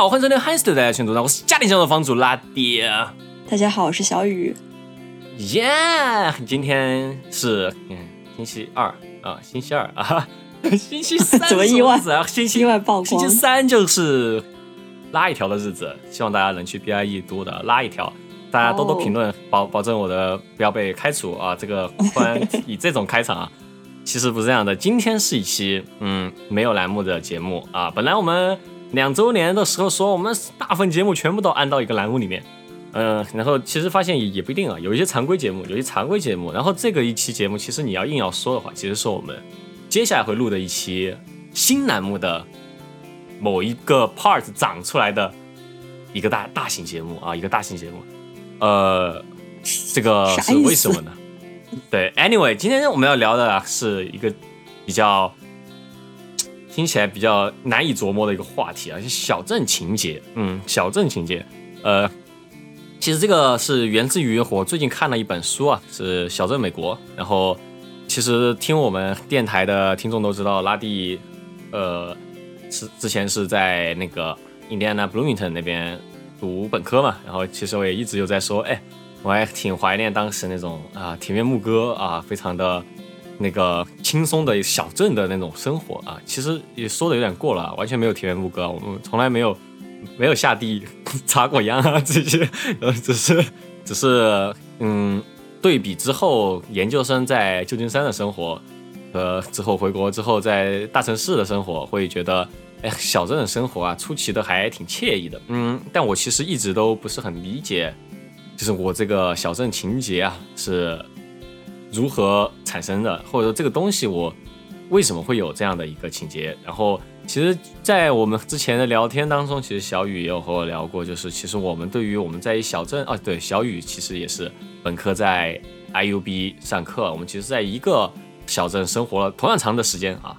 好，欢迎收听 h i s t 的群主，我是家庭教的房主拉爹。大家好，我是小雨。耶，今天是嗯星期二啊，星期二啊，星期三 怎么意外啊？星期意外曝光星期三就是拉一条的日子，希望大家能去 BIE 多的拉一条，大家多多哦评论，保保证我的不要被开除啊！这个突然以这种开场啊，其实不是这样的，今天是一期嗯没有栏目的节目啊，本来我们两周年的时候说我们大部分节目全部都安到一个栏目里面。嗯，然后其实发现也也不一定啊，有一些常规节目，有一些常规节目，然后这个一期节目，其实你要硬要说的话，其实是我们接下来会录的一期新栏目的某一个 part 长出来的一个大大型节目啊，一个大型节目。呃，这个是为什么呢？对，anyway，今天我们要聊的啊是一个比较听起来比较难以琢磨的一个话题啊，是小镇情节。嗯，小镇情节，呃，其实这个是源自于我最近看了一本书啊，是《小镇美国》。然后，其实听我们电台的听众都知道，拉蒂，呃，是之前是在那个印第安纳 Bloomington 那边读本科嘛。然后，其实我也一直有在说，哎，我还挺怀念当时那种啊田园牧歌啊，非常的那个轻松的小镇的那种生活啊。其实也说的有点过了，完全没有田园牧歌，我们从来没有。没有下地 插过秧啊，这些，呃，只是只是嗯，对比之后研究生在旧金山的生活，和之后回国之后在大城市的生活，会觉得，哎，小镇的生活啊，出奇的还挺惬意的，嗯，但我其实一直都不是很理解，就是我这个小镇情节啊是如何产生的，或者说这个东西我为什么会有这样的一个情节，然后。其实，在我们之前的聊天当中，其实小雨也有和我聊过，就是其实我们对于我们在一小镇啊，对，小雨其实也是本科在 IUB 上课，我们其实在一个小镇生活了同样长的时间啊。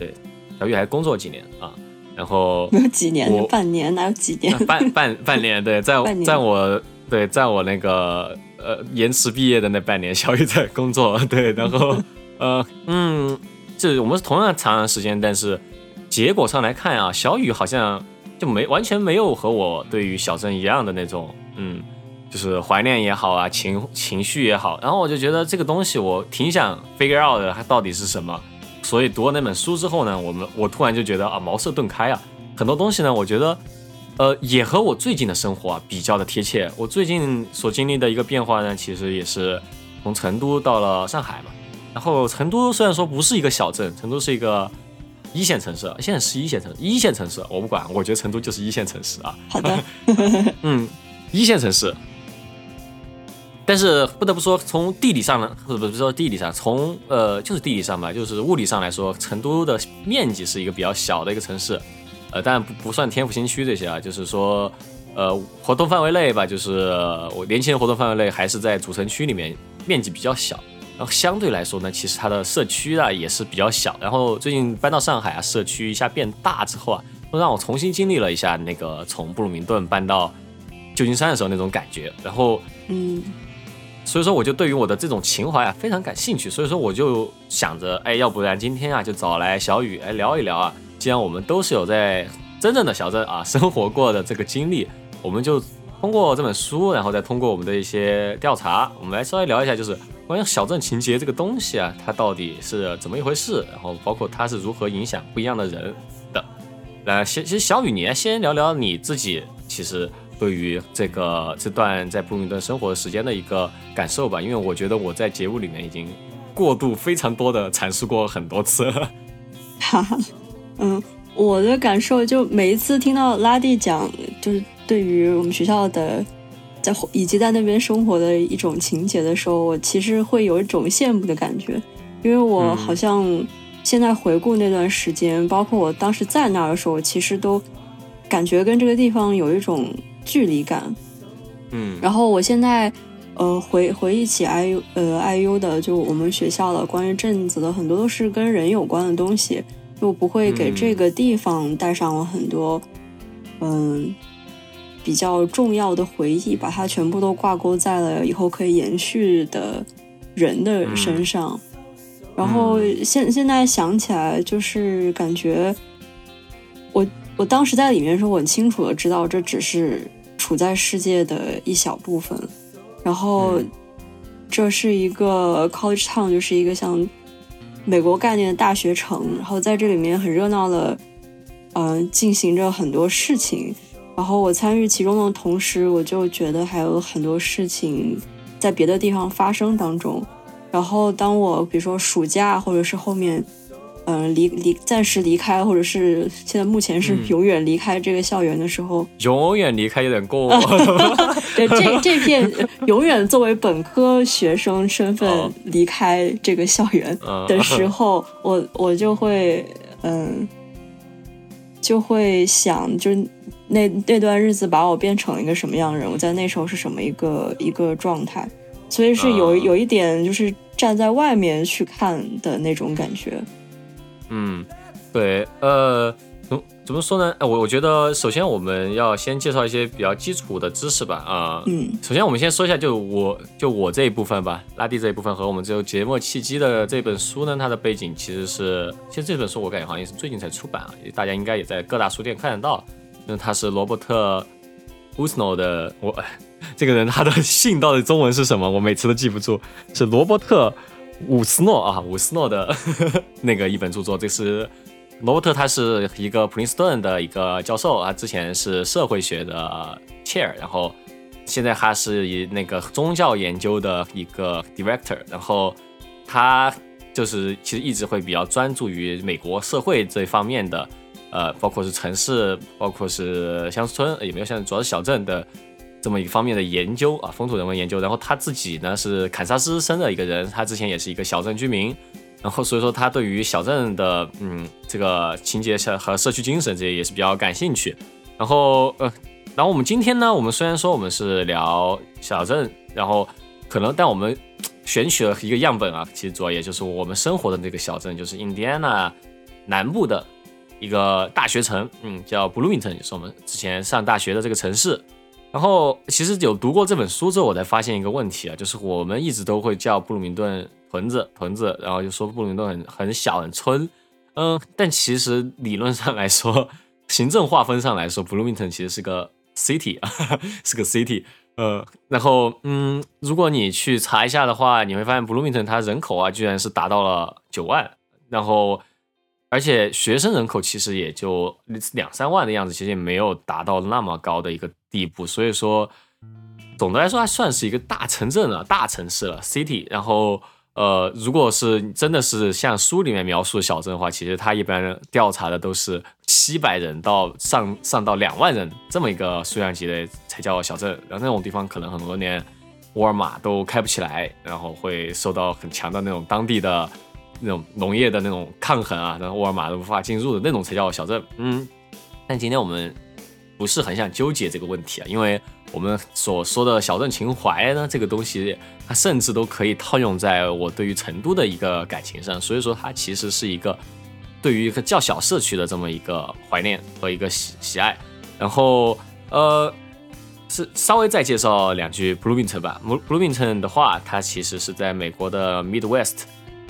对，小雨还工作几年啊，然后没 有几年，就半年，哪有几年？半半半年，对，在在我对在我那个呃延迟毕业的那半年，小雨在工作，对，然后呃嗯，这我们是同样长的时间，但是。结果上来看啊，小雨好像就没完全没有和我对于小镇一样的那种，嗯，就是怀念也好啊，情情绪也好。然后我就觉得这个东西我挺想 figure out 的，它到底是什么。所以读了那本书之后呢，我们我突然就觉得啊，茅塞顿开啊，很多东西呢，我觉得呃也和我最近的生活啊比较的贴切。我最近所经历的一个变化呢，其实也是从成都到了上海嘛。然后成都虽然说不是一个小镇，成都是一个。一线城市，现在是一线城，一线城市我不管，我觉得成都就是一线城市啊。好的，嗯，一线城市。但是不得不说，从地理上呢，或者不是说地理上，从呃就是地理上吧，就是物理上来说，成都的面积是一个比较小的一个城市，呃，当然不不算天府新区这些啊，就是说呃活动范围内吧，就是我年轻人活动范围内还是在主城区里面，面积比较小。然后相对来说呢，其实它的社区啊也是比较小。然后最近搬到上海啊，社区一下变大之后啊，都让我重新经历了一下那个从布鲁明顿搬到旧金山的时候那种感觉。然后，嗯，所以说我就对于我的这种情怀啊非常感兴趣。所以说我就想着，哎，要不然今天啊就找来小雨来聊一聊啊。既然我们都是有在真正的小镇啊生活过的这个经历，我们就通过这本书，然后再通过我们的一些调查，我们来稍微聊一下，就是。关于小镇情节这个东西啊，它到底是怎么一回事？然后包括它是如何影响不一样的人的。来，先其实小雨，你来先聊聊你自己，其实对于这个这段在布鲁明顿生活的时间的一个感受吧。因为我觉得我在节目里面已经过度非常多的阐述过很多次了。哈哈，嗯，我的感受就每一次听到拉蒂讲，就是对于我们学校的。在以及在那边生活的一种情节的时候，我其实会有一种羡慕的感觉，因为我好像现在回顾那段时间，包括我当时在那儿的时候，其实都感觉跟这个地方有一种距离感。嗯，然后我现在呃回回忆起 IU 呃 IU 的，就我们学校的关于镇子的很多都是跟人有关的东西，就不会给这个地方带上了很多嗯。比较重要的回忆，把它全部都挂钩在了以后可以延续的人的身上。然后现现在想起来，就是感觉我我当时在里面的时候，我很清楚的知道这只是处在世界的一小部分，然后这是一个 college town，就是一个像美国概念的大学城，然后在这里面很热闹的，嗯，进行着很多事情。然后我参与其中的同时，我就觉得还有很多事情在别的地方发生当中。然后当我比如说暑假或者是后面，嗯，离离暂时离开，或者是现在目前是永远离开这个校园的时候，永远离开有点过。对，这这片永远作为本科学生身份离开这个校园的 时候，我我就会嗯，就会想，就是那那段日子把我变成了一个什么样的人？我在那时候是什么一个一个状态？所以是有有一点就是站在外面去看的那种感觉。嗯，对，呃，怎怎么说呢？我我觉得首先我们要先介绍一些比较基础的知识吧。啊，嗯，首先我们先说一下，就我就我这一部分吧，拉蒂这一部分和我们这个节目契机的这本书呢，它的背景其实是，其实这本书我感觉好像也是最近才出版啊，大家应该也在各大书店看得到。那它是罗伯特乌斯诺的，我这个人他的姓到底中文是什么？我每次都记不住，是罗伯特。伍斯诺啊，伍斯诺的 那个一本著作，这是罗伯特，他是一个普林斯顿的一个教授啊，之前是社会学的 chair，然后现在他是以那个宗教研究的一个 director，然后他就是其实一直会比较专注于美国社会这方面的，呃，包括是城市，包括是乡村，也没有像主要是小镇的。这么一方面的研究啊，风土人文研究。然后他自己呢是堪萨斯生的一个人，他之前也是一个小镇居民。然后所以说他对于小镇的嗯这个情节和社区精神这些也是比较感兴趣。然后呃，然后我们今天呢，我们虽然说我们是聊小镇，然后可能但我们选取了一个样本啊，其实主要也就是我们生活的那个小镇，就是印第安纳南部的一个大学城，嗯，叫 Bloomington，也是我们之前上大学的这个城市。然后其实有读过这本书之后，我才发现一个问题啊，就是我们一直都会叫布鲁明顿屯子屯子，然后就说布鲁明顿很很小很村，嗯，但其实理论上来说，行政划分上来说，布鲁明顿其实是个 city 啊，是个 city，呃，然后嗯，如果你去查一下的话，你会发现布鲁明顿它人口啊，居然是达到了九万，然后。而且学生人口其实也就两三万的样子，其实也没有达到那么高的一个地步。所以说，总的来说还算是一个大城镇了，大城市了，city。然后，呃，如果是真的是像书里面描述的小镇的话，其实它一般调查的都是七百人到上上到两万人这么一个数量级的才叫小镇。然后那种地方可能很多年沃尔玛都开不起来，然后会受到很强的那种当地的。那种农业的那种抗衡啊，然后沃尔玛都无法进入的那种才叫小镇。嗯，但今天我们不是很想纠结这个问题啊，因为我们所说的小镇情怀呢，这个东西它甚至都可以套用在我对于成都的一个感情上，所以说它其实是一个对于一个较小社区的这么一个怀念和一个喜喜爱。然后呃，是稍微再介绍两句 Bloomington 吧。Bloomington 的话，它其实是在美国的 Midwest，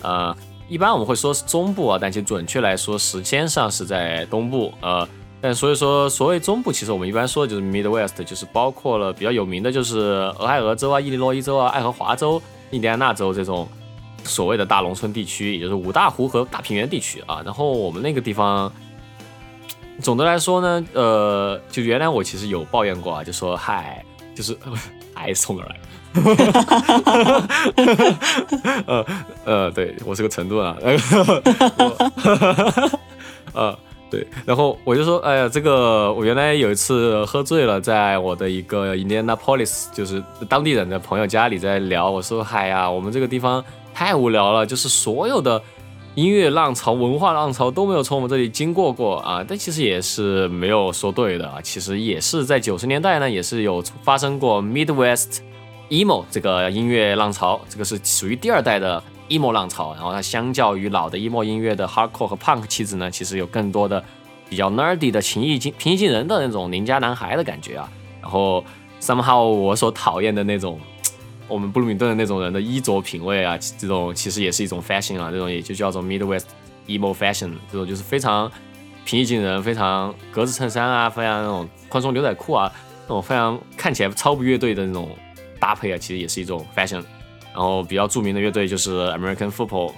呃。一般我们会说是中部啊，但其实准确来说，时间上是在东部。呃，但所以说，所谓中部，其实我们一般说的就是 Midwest，就是包括了比较有名的，就是俄亥俄州啊、伊利诺伊州啊、爱荷华州、印第安纳州这种所谓的大农村地区，也就是五大湖和大平原地区啊。然后我们那个地方，总的来说呢，呃，就原来我其实有抱怨过啊，就说嗨，就是 嗨从哪儿来？呃呃，对我是个成都啊，呃对，然后我就说，哎呀，这个我原来有一次喝醉了，在我的一个 Indianapolis，就是当地人的朋友家里在聊，我说，嗨呀，我们这个地方太无聊了，就是所有的音乐浪潮、文化浪潮都没有从我们这里经过过啊，但其实也是没有说对的啊，其实也是在九十年代呢，也是有发生过 Midwest。Emo 这个音乐浪潮，这个是属于第二代的 emo 浪潮，然后它相较于老的 emo 音乐的 hardcore 和 punk 气质呢，其实有更多的比较 nerdy 的情意平平易近人的那种邻家男孩的感觉啊。然后 somehow 我所讨厌的那种我们布鲁明顿的那种人的衣着品味啊，这种其实也是一种 fashion 啊，这种也就叫做 midwest emo fashion，这种就是非常平易近人，非常格子衬衫啊，非常那种宽松牛仔裤啊，那种非常看起来超不乐队的那种搭配啊，其实也是一种 fashion。然后比较著名的乐队就是 American Football，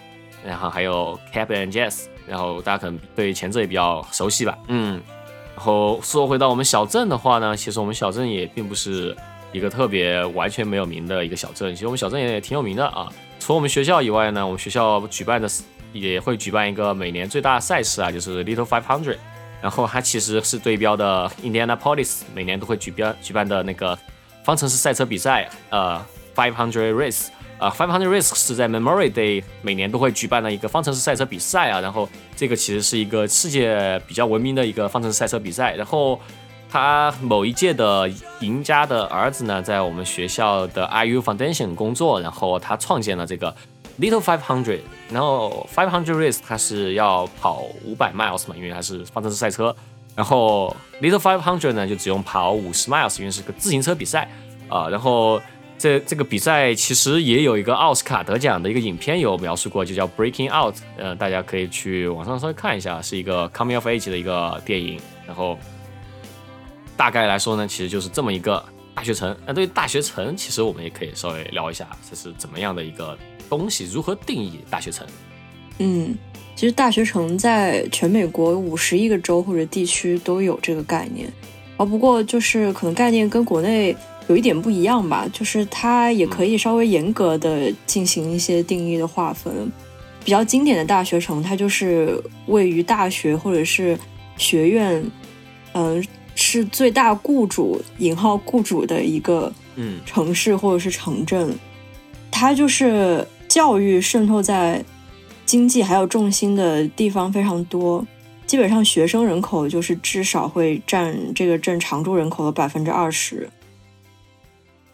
然后还有 Cap and Jazz，然后大家可能对前者也比较熟悉吧，嗯。然后说回到我们小镇的话呢，其实我们小镇也并不是一个特别完全没有名的一个小镇，其实我们小镇也挺有名的啊。除了我们学校以外呢，我们学校举办的也会举办一个每年最大的赛事啊，就是 Little Five Hundred。然后它其实是对标的 Indianapolis 每年都会举标举办的那个方程式赛车比赛，呃，Five Hundred Race。啊，Five Hundred Race 是在 Memory Day 每年都会举办的一个方程式赛车比赛啊，然后这个其实是一个世界比较闻名的一个方程式赛车比赛。然后他某一届的赢家的儿子呢，在我们学校的 IU Foundation 工作，然后他创建了这个 Little Five Hundred。然后 Five Hundred Race 它是要跑五百 miles 嘛，因为它是方程式赛车。然后 Little Five Hundred 呢，就只用跑五十 miles，因为是个自行车比赛啊。然后这这个比赛其实也有一个奥斯卡得奖的一个影片有描述过，就叫 Breaking Out，呃，大家可以去网上稍微看一下，是一个 Coming of Age 的一个电影。然后大概来说呢，其实就是这么一个大学城。那对于大学城，其实我们也可以稍微聊一下，这是怎么样的一个东西，如何定义大学城？嗯，其实大学城在全美国五十亿个州或者地区都有这个概念，啊，不过就是可能概念跟国内。有一点不一样吧，就是它也可以稍微严格的进行一些定义的划分。比较经典的大学城，它就是位于大学或者是学院，嗯，是最大雇主（引号雇主）的一个嗯城市或者是城镇。它就是教育渗透在经济还有重心的地方非常多，基本上学生人口就是至少会占这个镇常住人口的百分之二十。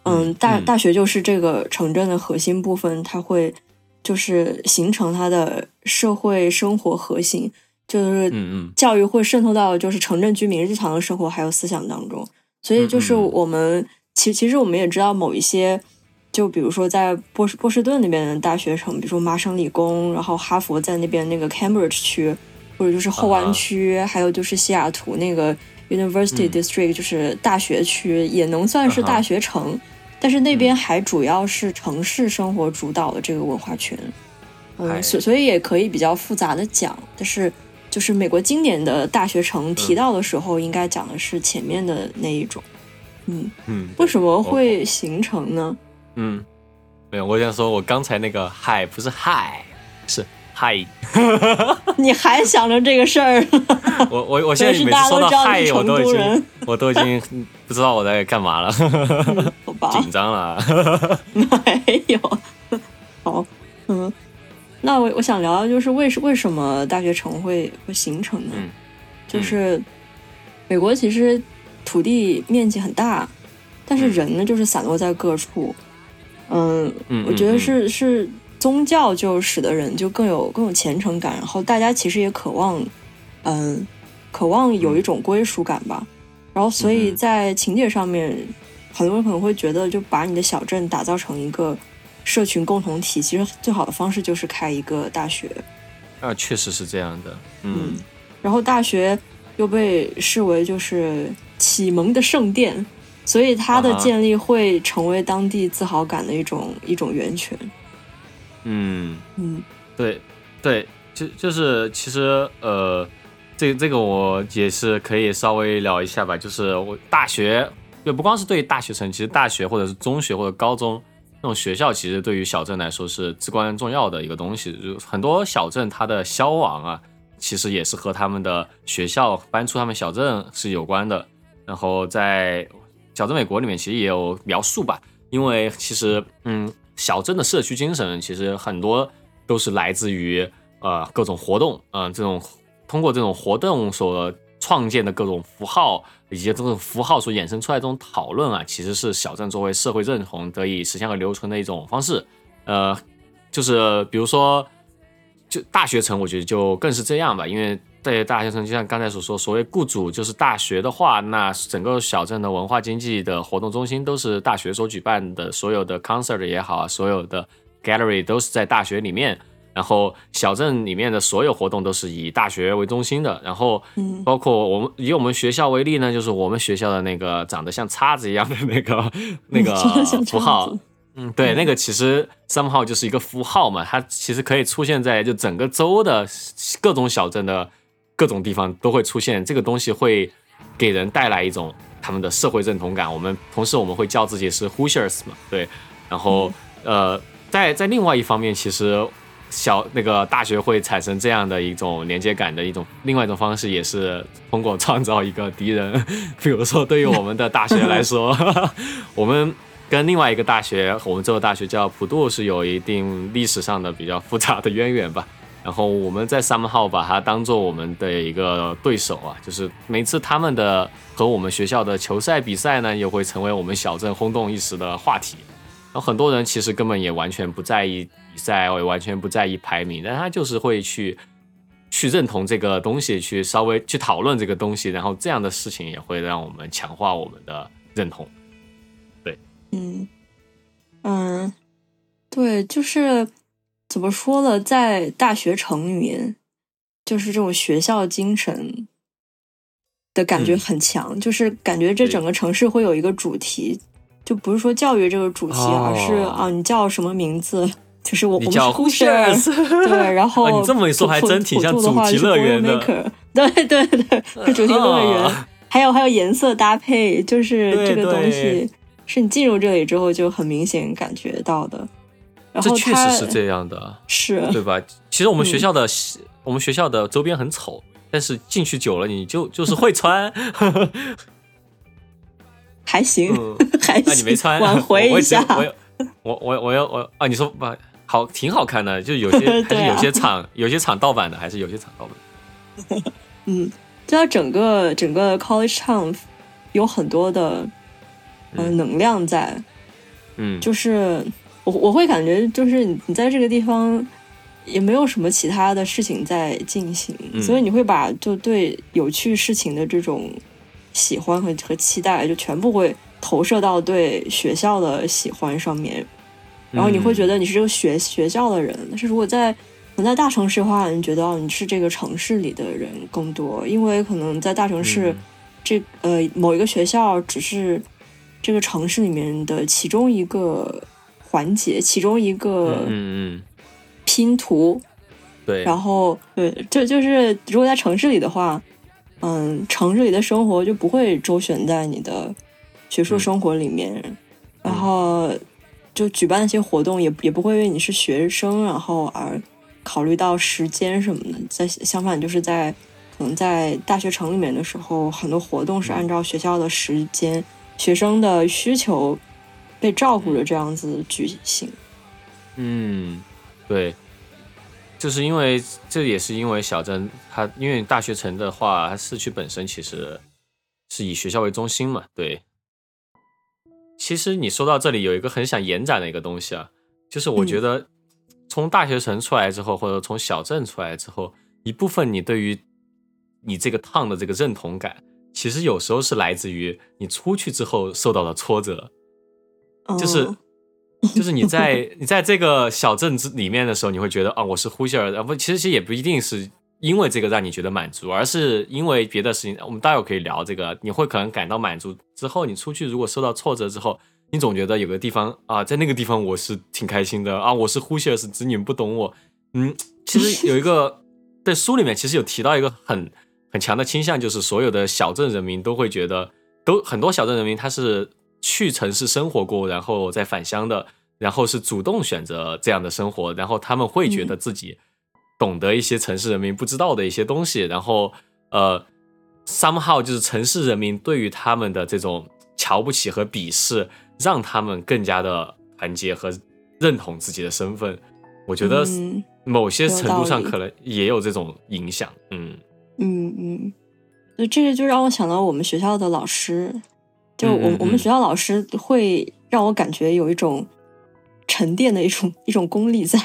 嗯，大大学就是这个城镇的核心部分，它会就是形成它的社会生活核心，就是教育会渗透到就是城镇居民日常的生活还有思想当中。所以就是我们其其实我们也知道某一些，就比如说在波士波士顿那边的大学城，比如说麻省理工，然后哈佛在那边那个 Cambridge 区，或者就是后湾区，还有就是西雅图那个 University District，就是大学区，也能算是大学城。但是那边还主要是城市生活主导的这个文化圈，嗯，所所以也可以比较复杂的讲。但是就是美国经典的大学城提到的时候，应该讲的是前面的那一种，嗯嗯。为什么会形成呢？嗯，没有，我想说，我刚才那个嗨不是嗨，是嗨。你还想着这个事儿？我我我现在每次说到嗨，我都已经我都已经 不知道我在干嘛了。紧张了，没有。好，嗯，那我我想聊聊，就是为为什么大学城会会形成呢？就是美国其实土地面积很大，但是人呢就是散落在各处。嗯，我觉得是是宗教就使得人就更有更有虔诚感，然后大家其实也渴望，嗯，渴望有一种归属感吧。然后所以在情节上面。很多人可能会觉得，就把你的小镇打造成一个社群共同体，其实最好的方式就是开一个大学。啊，确实是这样的。嗯，然后大学又被视为就是启蒙的圣殿，所以它的建立会成为当地自豪感的一种一种源泉。嗯嗯，对对，就就是其实呃，这这个我也是可以稍微聊一下吧，就是我大学。也不光是对于大学生，其实大学或者是中学或者高中那种学校，其实对于小镇来说是至关重要的一个东西。就很多小镇它的消亡啊，其实也是和他们的学校搬出他们小镇是有关的。然后在《小镇美国》里面其实也有描述吧，因为其实嗯，小镇的社区精神其实很多都是来自于呃各种活动，嗯，这种通过这种活动所创建的各种符号。以及这种符号所衍生出来这种讨论啊，其实是小镇作为社会认同得以实现和留存的一种方式。呃，就是比如说，就大学城，我觉得就更是这样吧。因为在大学生，就像刚才所说，所谓雇主就是大学的话，那整个小镇的文化经济的活动中心都是大学所举办的，所有的 concert 也好，所有的 gallery 都是在大学里面。然后小镇里面的所有活动都是以大学为中心的，然后嗯包括我们以我们学校为例呢，就是我们学校的那个长得像叉子一样的那个 那个符号，嗯，对，那个其实 somehow 就是一个符号嘛，它其实可以出现在就整个州的各种小镇的各种地方都会出现，这个东西会给人带来一种他们的社会认同感。我们同时我们会叫自己是 Hoosiers 嘛，对，然后、呃，在在另外一方面，其实小那个大学会产生这样的一种连接感的一种另外一种方式，也是通过创造一个敌人。比如说，对于我们的大学来说，我们跟另外一个大学，我们这个大学叫普渡，是有一定历史上的比较复杂的渊源吧。然后我们在 somehow 把它当做我们的一个对手啊，就是每次他们的和我们学校的球赛比赛呢，也会成为我们小镇轰动一时的话题。然后很多人其实根本也完全不在意比赛，也完全不在意排名，但他就是会去去认同这个东西，去稍微去讨论这个东西，然后这样的事情也会让我们强化我们的认同。对嗯嗯，对，就是怎么说呢，在大学城里面，就是这种学校精神的感觉嗯很强，就是感觉这整个城市会有一个主题，就不是说教育这个主题，哦而是啊，你叫什么名字？就是我我们是 Hoosiers，对，然 后、啊你这么一说还真挺像主题就是乐园的对对对，是 主题乐园。啊还有还有颜色搭配，就是这个东对西是你进入这里之后就很明显感觉到的。然这确实是这样的，是对吧？其实我们学嗯校的、我们学校的周边很丑，但是进去久了你就就是会穿。还行，嗯还那你没，穿，挽回一下。我我我我有我啊！你说吧，好，挺好看的，就有些 还是有些厂、有些厂盗版的，还是有些厂盗版的。嗯，就它整个整个 College Town 有很多的呃嗯能量在，嗯，就是我我会感觉就是你你在这个地方也没有什么其他的事情在进行，嗯所以你会把就对有趣事情的这种喜欢和和期待，就全部会投射到对学校的喜欢上面，然后你会觉得得你是这个学学校的人。但是如果在可能在大城市的话，你觉得哦你是这个城市里的人更多，因为可能在大城市。嗯这呃某一个学校只是这个城市里面的其中一个环节，其中一个嗯嗯，拼图。对，然后对，就就是如果在城市里的话，嗯，城市里的生活就不会周旋在你的学术嗯。生活里面，然后就举办一些活动也也不会因为你是学生，然后而考虑到时间什么的。在相反，就是在可能在大学城里面的时候，很多活动是按照学校的时间、学生的需求被照顾着这样子举行。嗯，对，就是因为这也是因为小镇它因为大学城的话，它市区本身其实是以学校为中心嘛，对。其实你说到这里，有一个很想延展的一个东西啊，就是我觉得从大学城出来之后，或者从小镇出来之后，一部分你对于你这个烫的这个认同感，其实有时候是来自于你出去之后受到的挫折，就是嗯 就是你在你在这个小镇子里面的时候，你会觉得啊，我是呼吸儿，的，不其实其实也不一定是因为这个让你觉得满足，而是因为别的事情。我们待会儿可以聊这个，你会可能感到满足之后，你出去如果受到挫折之后，你总觉得有个地方啊，在那个地方我是挺开心的啊，我是呼吸儿，是指你们不懂我。嗯，其实有一个在书里面其实有提到一个很很强的倾向，就是所有的小镇人民都会觉得，都很多小镇人民他是去城市生活过，然后再返乡的，然后是主动选择这样的生活，然后他们会觉得自己懂得一些城市人民不知道的一些东西，然后呃，somehow 就是城市人民对于他们的这种瞧不起和鄙视，让他们更加的团结和认同自己的身份。我觉得嗯某些程度上可能也有这种影响，嗯嗯嗯，那这个就让我想到我们学校的老师，就我、我们学校老师会让我感觉有一种沉淀的一种一种功力在，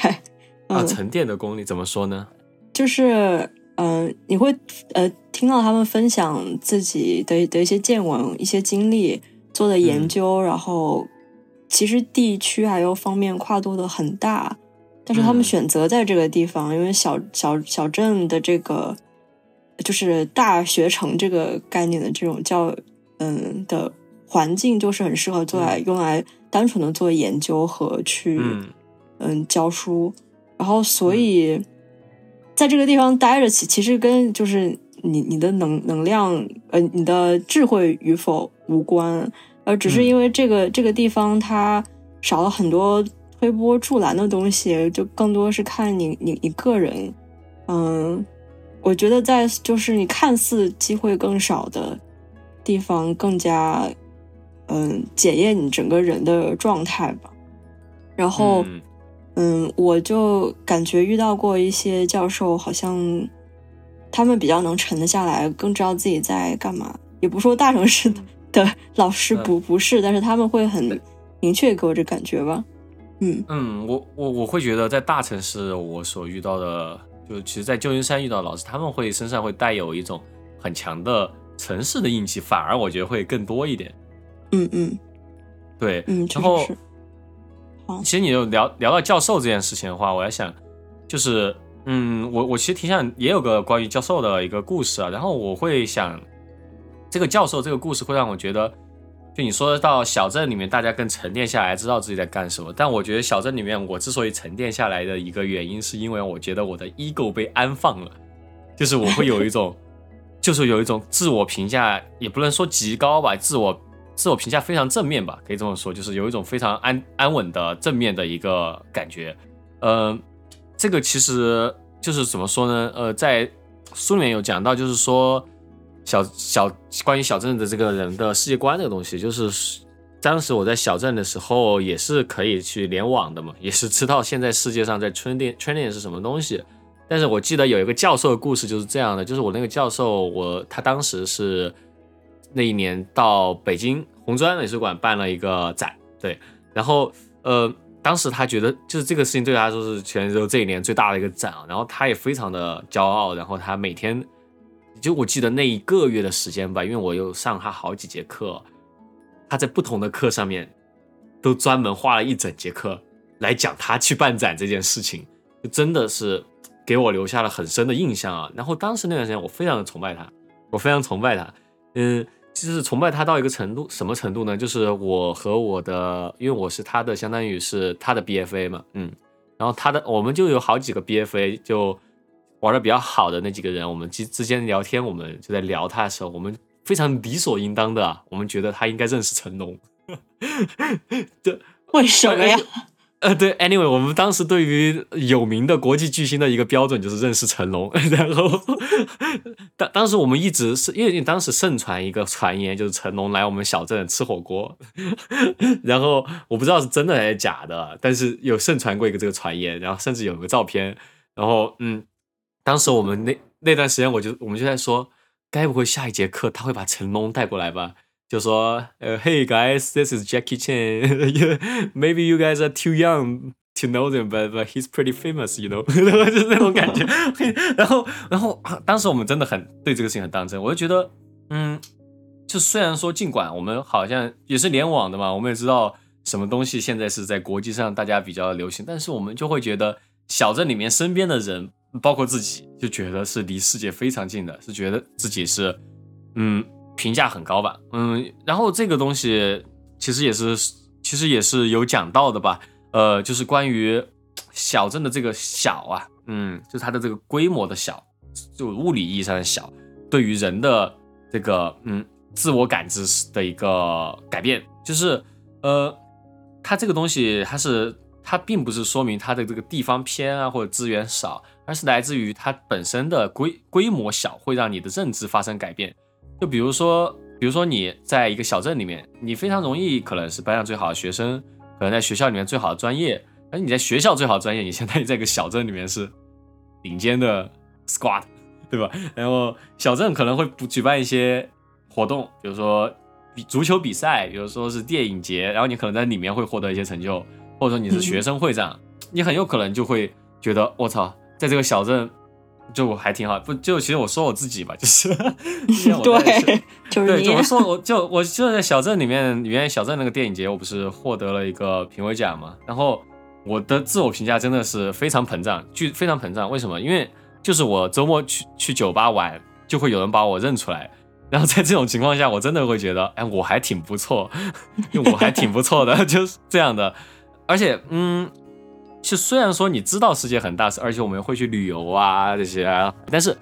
嗯，啊，沉淀的功力怎么说呢？就是嗯、呃你会呃听到他们分享自己的的一些见闻、一些经历、做的研嗯。究，然后其实地区还有方面跨度的很大，但是他们嗯。选择在这个地方，因为小小小镇的这个就是大学城这个概念的这种教嗯的环境，就是很适合做来、用来单纯的做研究和去嗯。嗯教书，然后所以在这个地方待着，其其实跟就是你你的能能量呃你的智慧与否无关，而只是嗯。因为这个、这个地方它少了很多推波助澜的东西，就更多是看你你你个人，嗯，我觉得在就是你看似机会更少的地方，更加嗯检验你整个人的状态吧，然后。嗯嗯，我就感觉遇到过一些教授，好像他们比较能沉得下来，更知道自己在干嘛。也不说大城市的 的老师不不是，但是他们会很明确给我这感觉吧。嗯嗯，我我我会觉得在大城市我所遇到的，就其实，在旧金山遇到的老师，他们会身上会带有一种很强的城市的印记，反而我觉得会更多一点。嗯嗯对，嗯，确然后。好其实你就聊聊到教授这件事情的话，我在想，就是嗯，我我其实挺想也有个关于教授的一个故事啊，然后我会想，这个教授这个故事会让我觉得，就你说到小镇里面大家更沉淀下来，知道自己在干什么，但我觉得小镇里面我之所以沉淀下来的一个原因，是因为我觉得我的 ego 被安放了，就是我会有一种，就是有一种自我评价，也不能说极高吧，自我自我评价非常正面吧，可以这么说，就是有一种非常安安稳的正面的一个感觉。呃，这个其实就是怎么说呢？呃，在书里面有讲到，就是说小小关于小镇的这个人的世界观这个东西，就是当时我在小镇的时候也是可以去联网的嘛，也是知道现在世界上在圈电圈电是什么东西。但是我记得有一个教授的故事就是这样的，就是我那个教授，我他当时是那一年到北京红砖美术馆办了一个展，对，然后呃，当时他觉得就是这个事情对他来说是全州这一年最大的一个展啊，然后他也非常的骄傲，然后他每天就我记得那一个月的时间吧，因为我有上他好几节课，他在不同的课上面都专门花了一整节课来讲他去办展这件事情，就真的是给我留下了很深的印象啊。然后当时那段时间我非常的崇拜他，我非常崇拜他，嗯，就是崇拜他到一个程度，什么程度呢？就是我和我的，因为我是他的，相当于是他的 BFA 嘛，嗯，然后他的我们就有好几个 BFA 就玩的比较好的那几个人，我们之之间聊天，我们就在聊他的时候，我们非常理所应当的啊，我们觉得他应该认识成龙，对，为什么呀？呃，对，anyway，我们当时对于有名的国际巨星的一个标准就是认识成龙，然后当当时我们一直是因为当时盛传一个传言，就是成龙来我们小镇吃火锅，然后我不知道是真的还是假的，但是有盛传过一个这个传言，然后甚至有个照片，然后嗯，当时我们那那段时间我就我们就在说，该不会下一节课他会把成龙带过来吧？就说呃，Hey guys, this is Jackie Chan. Maybe you guys are too young to know him, but but he's pretty famous, you know. 就是那种感觉。然后然后当时我们真的很对这个事情很当真，我就觉得，嗯，就虽然说尽管我们好像也是联网的嘛，我们也知道什么东西现在是在国际上大家比较流行，但是我们就会觉得小镇里面身边的人，包括自己，就觉得是离世界非常近的，是觉得自己是嗯评价很高吧，嗯，然后这个东西其实也是其实也是有讲到的吧，呃，就是关于小镇的这个小啊，嗯，就是它的这个规模的小，就物理意义上的小，对于人的这个嗯自我感知的一个改变，就是呃，它这个东西它是它并不是说明它的这个地方偏啊或者资源少，而是来自于它本身的规规模小，会让你的认知发生改变。就比如说，比如说你在一个小镇里面，你非常容易可能是班上最好的学生，可能在学校里面最好的专业，而你在学校最好的专业，你相当于在一个小镇里面是顶尖的 squad，对吧？然后小镇可能会举办一些活动，比如说比足球比赛，比如说是电影节，然后你可能在里面会获得一些成就，或者说你是学生会长，你很有可能就会觉得我操，在这个小镇就我还挺好。不就其实我说我自己吧，就是 对，就是对，你就我说我就我就在小镇里面，原来小镇那个电影节，我不是获得了一个评委奖嘛？然后我的自我评价真的是非常膨胀，巨非常膨胀。为什么？因为就是我周末去去酒吧玩，就会有人把我认出来。然后在这种情况下，我真的会觉得，哎，我还挺不错，我还挺不错的，就是这样的。而且，嗯，就虽然说你知道世界很大，而且我们会去旅游啊这些，但是，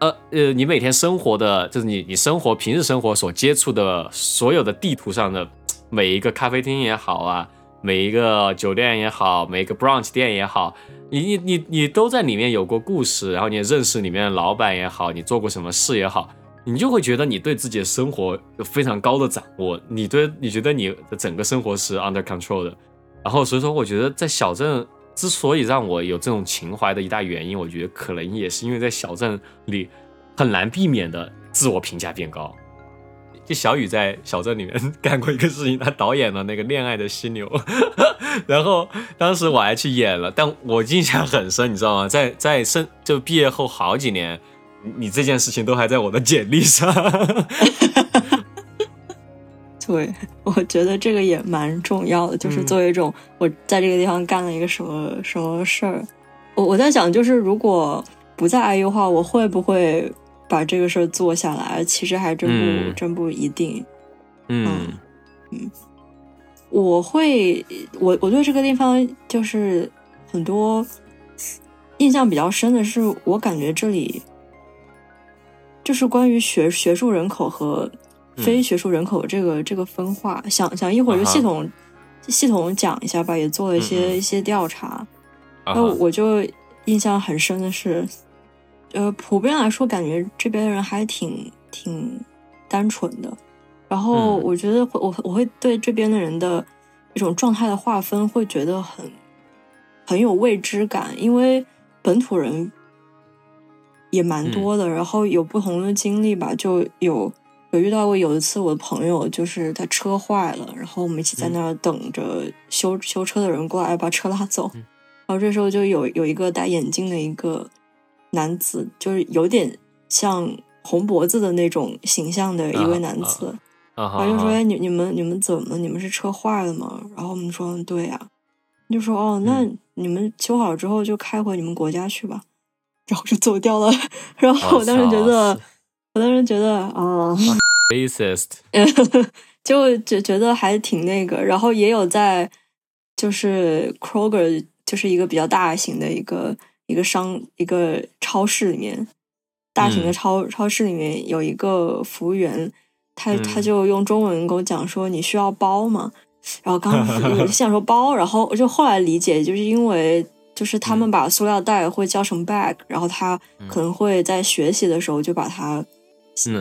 呃呃，你每天生活的就是你你生活平日生活所接触的所有的地图上的每一个咖啡厅也好啊。每一个酒店也好，每一个 brunch 店也好，你你你你都在里面有过故事，然后你也认识里面的老板也好，你做过什么事也好，你就会觉得你对自己的生活有非常高的掌握，你对你觉得你的整个生活是 under control 的，然后所以说我觉得在小镇之所以让我有这种情怀的一大原因，我觉得可能也是因为在小镇里很难避免的自我评价变高。就小雨在小镇里面 干过一个事情，他导演了那个《恋爱的犀牛》，然后当时我还去演了，但我印象很深，你知道吗？在在生就毕业后好几年，你这件事情都还在我的简历上。对，我觉得这个也蛮重要的，就是作为一种我在这个地方干了一个什么什么事儿。我我在想，就是如果不在 IU 的话，我会不会？把这个事儿做下来，其实还真不真不一定。嗯嗯，我会我我对这个地方就是很多印象比较深的是，我感觉这里就是关于学学术人口和非学术人口这个这个分化。想想一会儿就系统系统讲一下吧，也做了一些一些调查。那我就印象很深的是。呃，普遍来说，感觉这边的人还挺挺单纯的。然后，我觉得我我会对这边的人的一种状态的划分，会觉得很很有未知感，因为本土人也蛮多的，然后有不同的经历吧。就有有遇到过有一次，我的朋友就是他车坏了，然后我们一起在那儿等着修修车的人过来把车拉走。然后这时候就有有一个戴眼镜的一个。男子就是有点像红脖子的那种形象的一位男子，然后就说：“哎，你你们你们怎么？你们是车坏了吗？”然后我们说：“对呀。”就说：“哦，那你们修好之后就开回你们国家去吧。”然后就走掉了。然后我当时觉得，我当时觉得啊，racist，就就觉得还挺那个。然后也有在就是 Kroger，就是一个比较大型的一个。一个商一个超市里面，大型的超超市里面有一个服务员，他他就用中文跟我讲说：“你需要包吗？”然后刚我就想说包，然后我就后来理解，就是因为就是他们把塑料袋会叫成 bag，然后他可能会在学习的时候就把它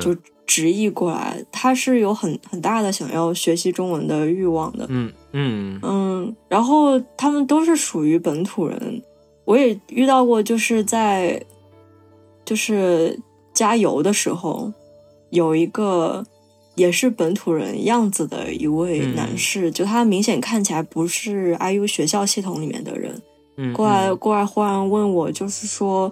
就直译过来。他是有很很大的想要学习中文的欲望的。嗯嗯嗯，然后他们都是属于本土人。我也遇到过，就是在就是加油的时候，有一个也是本土人样子的一位男士，就他明显看起来不是 IU 学校系统里面的人，嗯过来过来忽然问我，就是说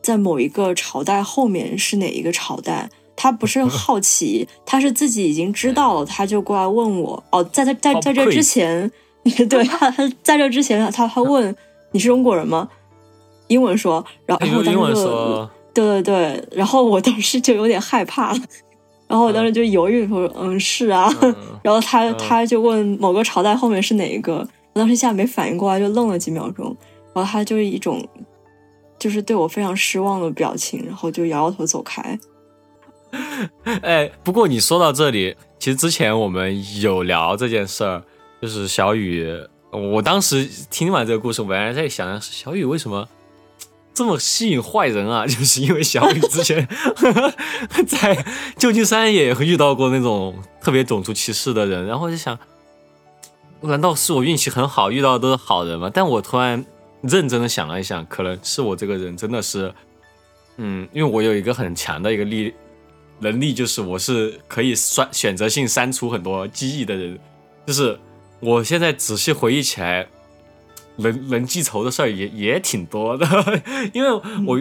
在某一个朝代后面是哪一个朝代？他不是 好奇，他是自己已经知道了，他就过来问我。哦，在在在在这之前，对他他在这之前，他他问。你是中国人吗？英文说，然后然后当时就对对对，然后我当时就有点害怕，然后我当时就犹豫说，嗯，是啊。然后他他就问某个朝代后面是哪一个，我当时一下没反应过来，就愣了几秒钟。然后他就是一种就是对我非常失望的表情，然后就摇摇头走开。哎，不过你说到这里，其实之前我们有聊这件事儿，就是小雨。我当时听完这个故事，我本来在想，小雨为什么 这么吸引坏人啊？就是因为小雨之前 在旧金山也遇到过那种特别种族歧视的人，然后就想，难道是我运气很好，遇到的都是好人吗？但我突然认真的想了一想，可能是我这个人真的是，嗯，因为我有一个很强的一个力能力，就是我是可以删选择性删除很多记忆的人，就是。我现在仔细回忆起来，能能记仇的事儿也也挺多的，因为我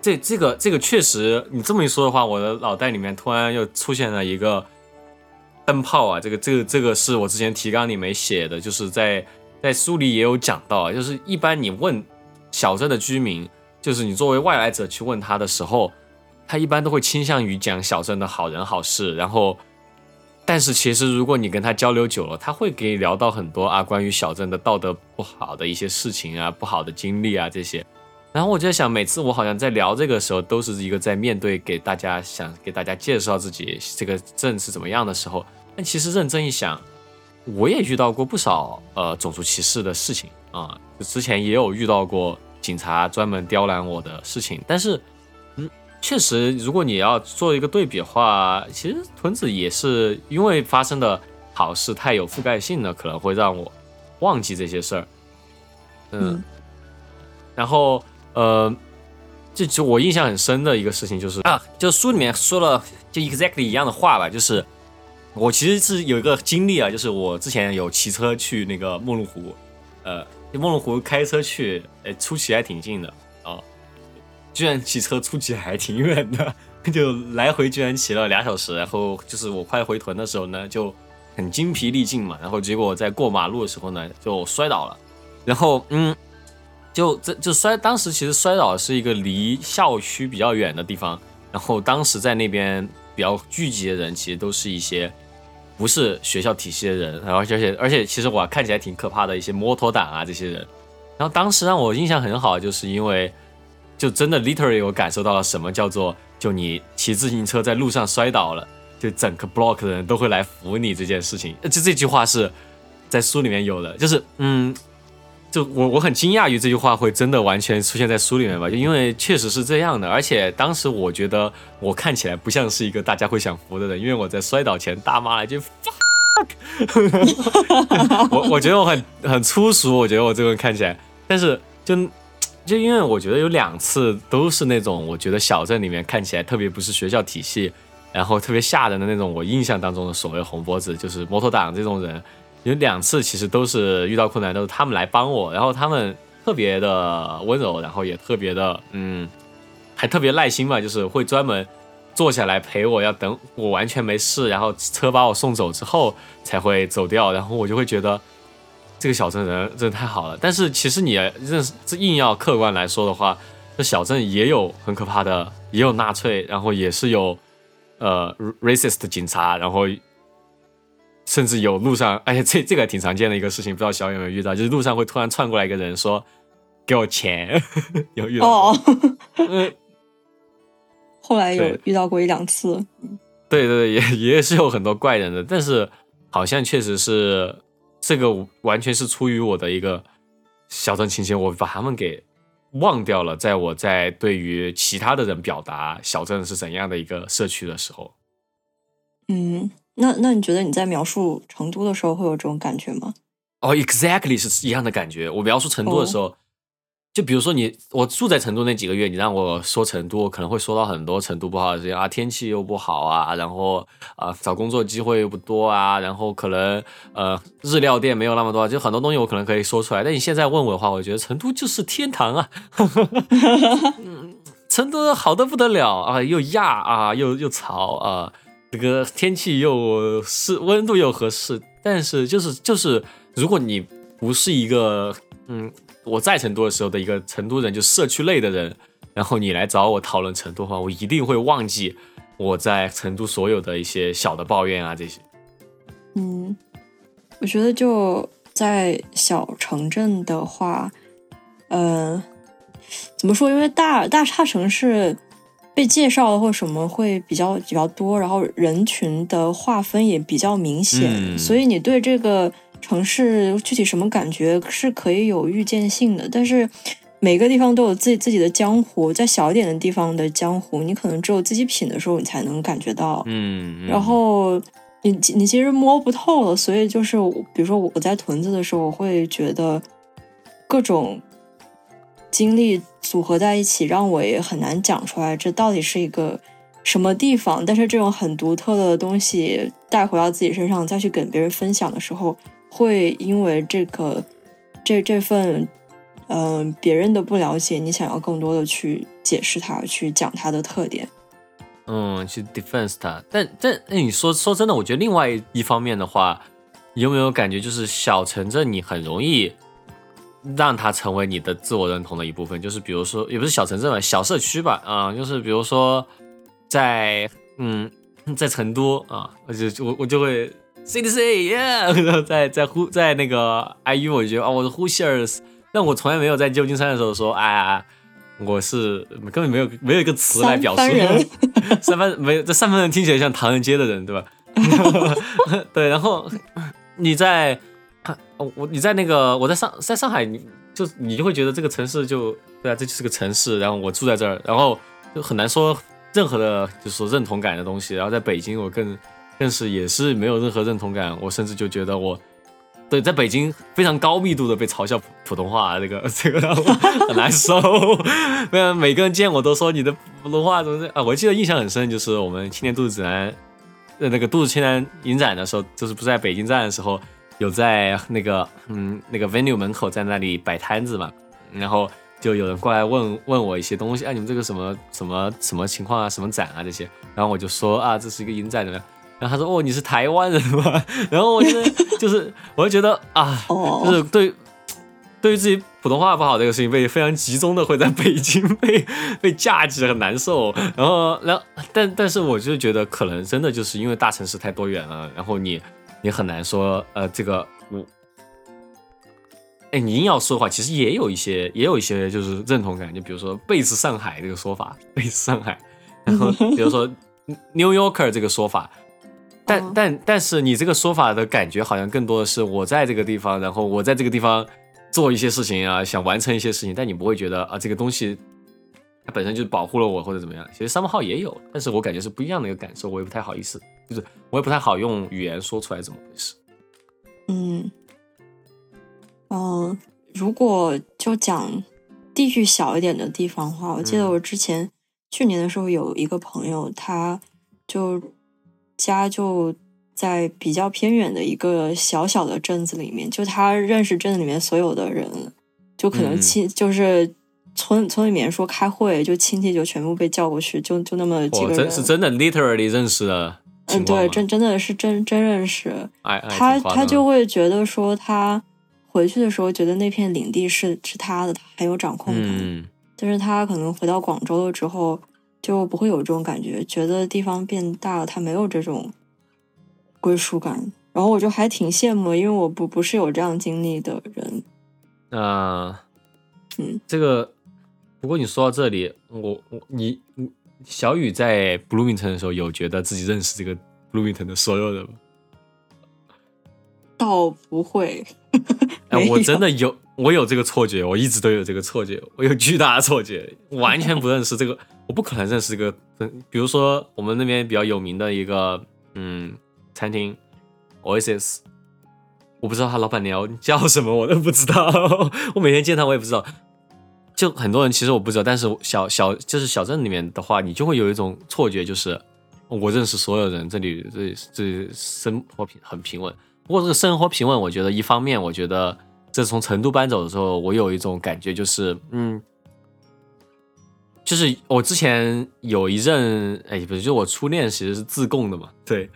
这这个这个确实，你这么一说的话，我的脑袋里面突然又出现了一个灯泡啊，这个这个这个是我之前提纲里没写的，就是在在书里也有讲到，就是一般你问小镇的居民，就是你作为外来者去问他的时候，他一般都会倾向于讲小镇的好人好事，然后。但是其实，如果你跟他交流久了，他会给你聊到很多啊，关于小镇的道德不好的一些事情啊，不好的经历啊这些。然后我就在想，每次我好像在聊这个时候，都是一个在面对给大家想给大家介绍自己这个镇是怎么样的时候。但其实认真一想，我也遇到过不少呃种族歧视的事情啊，就之前也有遇到过警察专门刁难我的事情，但是。确实，如果你要做一个对比的话，其实屯子也是因为发生的好事太有覆盖性了，可能会让我忘记这些事儿。嗯，然后呃，这就我印象很深的一个事情就是啊，就书里面说了就 exactly 一样的话吧，就是我其实是有一个经历啊，就是我之前有骑车去那个梦龙湖，呃，梦龙湖开车去，呃，出奇还挺近的。居然骑车出去还挺远的，就来回居然骑了俩小时。然后就是我快回屯的时候呢，就很精疲力尽嘛。然后结果在过马路的时候呢，就摔倒了。然后嗯，就这就摔，当时其实摔倒是一个离校区比较远的地方。然后当时在那边比较聚集的人，其实都是一些不是学校体系的人。然后而且而且其实我看起来挺可怕的一些摩托党啊这些人。然后当时让我印象很好，就是因为。就真的 literally 我感受到了什么叫做，就你骑自行车在路上摔倒了，就整个 block 的人都会来扶你这件事情。就这句话是在书里面有的，就是嗯，就我我很惊讶于这句话会真的完全出现在书里面吧，就因为确实是这样的。而且当时我觉得我看起来不像是一个大家会想扶的人，因为我在摔倒前大骂了一句 fuck，我我觉得我很很粗俗，我觉得我这个人看起来，但是就。就因为我觉得有两次都是那种我觉得小镇里面看起来特别不是学校体系，然后特别吓人的那种，我印象当中的所谓红脖子就是摩托党这种人，有两次其实都是遇到困难都是他们来帮我，然后他们特别的温柔，然后也特别的嗯，还特别耐心吧，就是会专门坐下来陪我，要等我完全没事，然后车把我送走之后才会走掉，然后我就会觉得。这个小镇人真的太好了，但是其实你认识这硬要客观来说的话，这小镇也有很可怕的，也有纳粹，然后也是有呃 racist 警察，然后甚至有路上，哎呀，这这个挺常见的一个事情，不知道小有没有遇到，就是路上会突然窜过来一个人说给我钱，有遇到哦，嗯，后来有遇到过一两次，对对对，也也是有很多怪人的，但是好像确实是。这个完全是出于我的一个小镇情节，我把他们给忘掉了。在我在对于其他的人表达小镇是怎样的一个社区的时候，嗯，那那你觉得你在描述成都的时候会有这种感觉吗？哦，exactly 是一样的感觉。我描述成都的时候。就比如说你，我住在成都那几个月，你让我说成都，我可能会说到很多成都不好的事情啊，天气又不好啊，然后啊找工作机会又不多啊，然后可能呃日料店没有那么多，就很多东西我可能可以说出来。但你现在问我的话，我觉得成都就是天堂啊，成都好的不得了啊，又亚啊，又又潮啊，这个天气又是温度又合适，但是就是就是如果你不是一个嗯。我在成都的时候的一个成都人，就社区类的人，然后你来找我讨论成都的话，我一定会忘记我在成都所有的一些小的抱怨啊这些。嗯，我觉得就在小城镇的话，呃，怎么说？因为大大差城市被介绍的或什么会比较比较多，然后人群的划分也比较明显，所以你对这个。城市具体什么感觉是可以有预见性的，但是每个地方都有自己自己的江湖，在小一点的地方的江湖，你可能只有自己品的时候，你才能感觉到。嗯，然后你你其实摸不透了，所以就是比如说我在屯子的时候，我会觉得各种经历组合在一起，让我也很难讲出来这到底是一个什么地方。但是这种很独特的东西带回到自己身上，再去跟别人分享的时候。会因为这个，这这份，嗯，别人的不了解，你想要更多的去解释它，去讲它的特点，嗯，去 defense 它。但但那你说说真的，我觉得另外一方面的话，你有没有感觉，就是小城镇你很容易让它成为你的自我认同的一部分？就是比如说，也不是小城镇吧，小社区吧，啊，就是比如说在嗯，在成都啊，我就我我就会 C D C yeah，在在呼在那个 I U，我就觉得啊，我是 Hoosiers，但我从来没有在旧金山的时候说，哎呀。我是根本没有没有一个词来表述，三番没有这三番人听起来像唐人街的人，对吧？对，然后你在我你在那个我在上在上海，你就你就会觉得这个城市就对啊，这就是个城市，然后我住在这儿，然后就很难说任何的就是说认同感的东西。然后在北京，我更更是也是没有任何认同感，我甚至就觉得我。对，在北京非常高密度的被嘲笑普普通话，这个 这个让我很难受。没有每个人见我都说你的普通话怎么啊？我记得印象很深，就是我们青年都市指南那个都市青年影展的时候，就是不在北京站的时候，有在那个嗯那个 venue 门口在那里摆摊子嘛，然后就有人过来问问我一些东西，啊，你们这个什么什么什么情况啊，什么展啊这些，然后我就说啊，这是一个影展的。然后他说：“哦，你是台湾人吗？” 然后我觉得 就是，我就觉得啊，就是对，对于自己普通话不好这个事情，被非常集中的会在北京被 被架起，很难受。然后，然后，但但是我就觉得，可能真的就是因为大城市太多元了，然后你你很难说，呃，这个我，哎，你硬要说的话，其实也有一些，也有一些就是认同感，就比如说贝斯上海这个说法，贝斯上海，然后比如说 New Yorker 这个说法。但但但是你这个说法的感觉好像更多的是我在这个地方，然后我在这个地方做一些事情啊，想完成一些事情，但你不会觉得啊这个东西它本身就保护了我或者怎么样。其实三号也有，但是我感觉是不一样的一个感受，我也不太好意思，就是我也不太好用语言说出来怎么回事。嗯，嗯，如果就讲地域小一点的地方的话，我记得我之前去年的时候有一个朋友，他就。家就在比较偏远的一个小小的镇子里面，就他认识镇子里面所有的人，就可能亲就是村村里面说开会，就亲戚就全部被叫过去，就就那么几个人，是真的 literally 认识的，嗯，对，真真的是真真认识。他他就会觉得说，他回去的时候觉得那片领地是是他的，他很有掌控感。但是他可能回到广州了之后。就不会有这种感觉，觉得地方变大了，他没有这种归属感。然后我就还挺羡慕，因为我不不是有这样经历的人。啊，嗯，这个不过你说到这里，我我你你小雨在 Bloomington 的时候，有觉得自己认识这个 Bloomington 的所有人吗？倒不会，哎，我真的有，我有这个错觉，我一直都有这个错觉，我有巨大的错觉，完全不认识这个。我不可能认识一个，比如说我们那边比较有名的一个，嗯，餐厅，Oasis，我不知道他老板娘叫什么，我都不知道。我每天见他，我也不知道。就很多人其实我不知道，但是小小就是小镇里面的话，你就会有一种错觉，就是我认识所有人，这里这这生活平很平稳。不过这个生活平稳，我觉得一方面，我觉得这从成都搬走的时候，我有一种感觉，就是嗯。就是我之前有一任，哎，不是，就我初恋其实是自贡的嘛。对，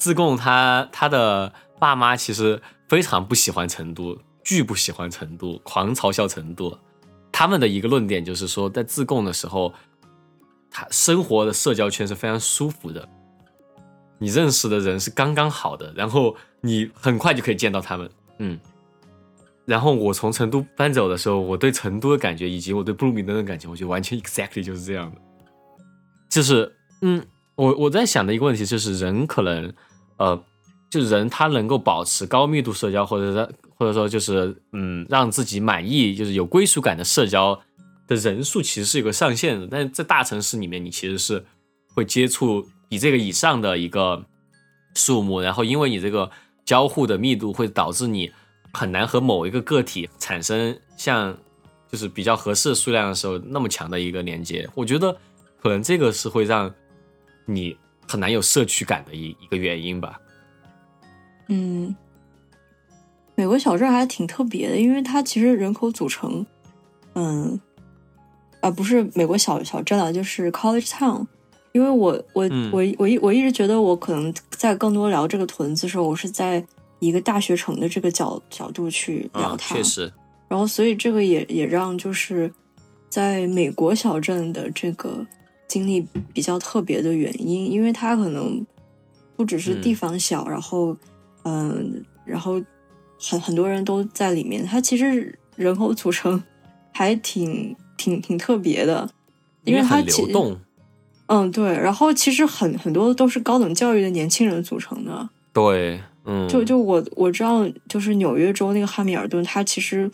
自贡他他的爸妈其实非常不喜欢成都，巨不喜欢成都，狂嘲笑成都。他们的一个论点就是说，在自贡的时候，他生活的社交圈是非常舒服的，你认识的人是刚刚好的，然后你很快就可以见到他们。嗯。然后我从成都搬走的时候，我对成都的感觉，以及我对布鲁明登的感觉，我觉得完全 exactly 就是这样的。就是，嗯，我我在想的一个问题就是，人可能，呃，就人他能够保持高密度社交，或者说或者说就是，嗯，让自己满意，就是有归属感的社交的人数，其实是有个上限的。但是在大城市里面，你其实是会接触比这个以上的一个数目，然后因为你这个交互的密度会导致你。很难和某一个个体产生像就是比较合适的数量的时候那么强的一个连接，我觉得可能这个是会让你很难有社区感的一一个原因吧。嗯，美国小镇还挺特别的，因为它其实人口组成，嗯，啊不是美国小小镇啊，就是 College Town。因为我我我我一我一直觉得我可能在更多聊这个屯子的时候，我是在。一个大学城的这个角角度去聊它。确实。然后，所以这个也也让就是在美国小镇的这个经历比较特别的原因，因为它可能不只是地方小，然后嗯，然后很很多人都在里面，它其实人口组成还挺挺挺特别的，因为它流动。嗯，对。然后其实很很多都是高等教育的年轻人组成的。对，嗯，就就我我知道，就是纽约州那个汉密尔顿，它其实。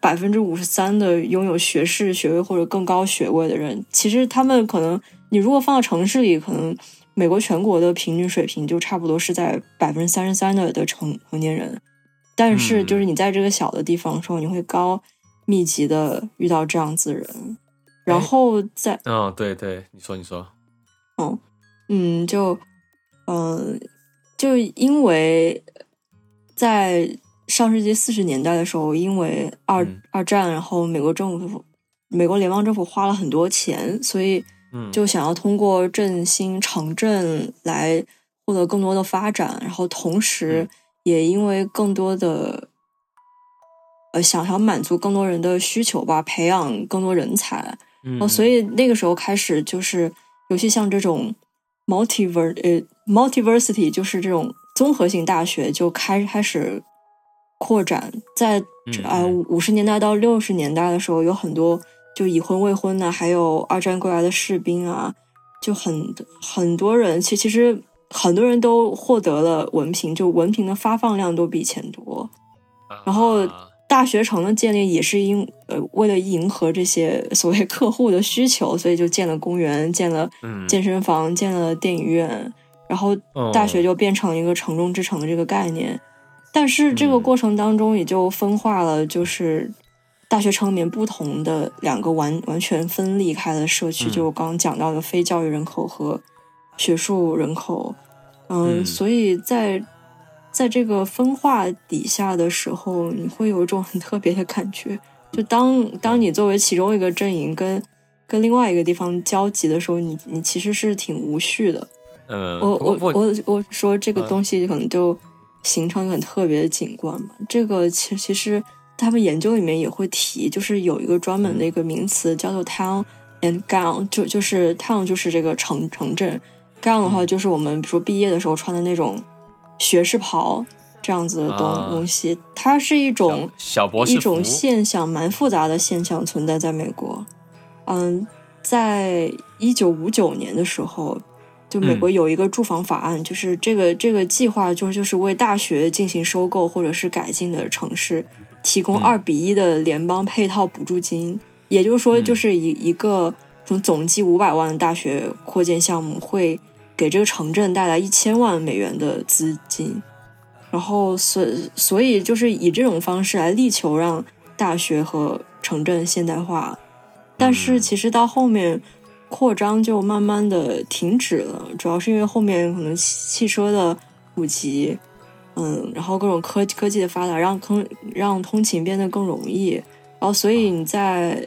百分之五十三的拥有学士学位或者更高学位的人，其实他们可能，你如果放到城市里，可能美国全国的平均水平就差不多是在百分之三十三的的成成年人。但是，就是你在这个小的地方的时候，你会高密集的遇到这样子人，然后在，嗯，对对，你说你说，嗯嗯，就嗯，就因为在。上世纪四十年代的时候，因为二二战，然后美国政府、美国联邦政府花了很多钱，所以就想要通过振兴城镇来获得更多的发展，然后同时也因为更多的呃想要满足更多人的需求吧，培养更多人才，然后所以那个时候开始就是，尤其像这种 multiver 呃 multiversity，就是这种综合性大学就开开始。扩展在啊五十年代到六十年代的时候，有很多就已婚未婚的，还有二战归来的士兵啊，就很很多人，其其实很多人都获得了文凭，就文凭的发放量都比以前多。然后大学城的建立也是因呃为了迎合这些所谓客户的需求，所以就建了公园，建了健身房，建了电影院，然后大学就变成一个城中之城的这个概念。但是这个过程当中也就分化了，就是大学城里面不同的两个完完全分离开的社区，就我刚刚讲到的非教育人口和学术人口，嗯，所以在在这个分化底下的时候，你会有一种很特别的感觉，就当当你作为其中一个阵营跟跟另外一个地方交集的时候，你你其实是挺无序的。嗯，我我我我说这个东西可能就。形成一个很特别的景观嘛，这个其其实他们研究里面也会提，就是有一个专门的一个名词叫做 town and gown，就就是 town 就是这个城城镇，gown 的话就是我们比如说毕业的时候穿的那种学士袍这样子的东东西，它是一种小博士一种现象，蛮复杂的现象存在在美国。嗯，在一九五九年的时候。就美国有一个住房法案，就是这个这个计划，就就是为大学进行收购或者是改进的城市提供二比一的联邦配套补助金。也就是说，就是一一个从总计五百万的大学扩建项目，会给这个城镇带来一千万美元的资金。然后，所所以就是以这种方式来力求让大学和城镇现代化。但是，其实到后面。扩张就慢慢的停止了，主要是因为后面可能汽车的普及，嗯，然后各种科科技的发达，让通让通勤变得更容易，然后所以你在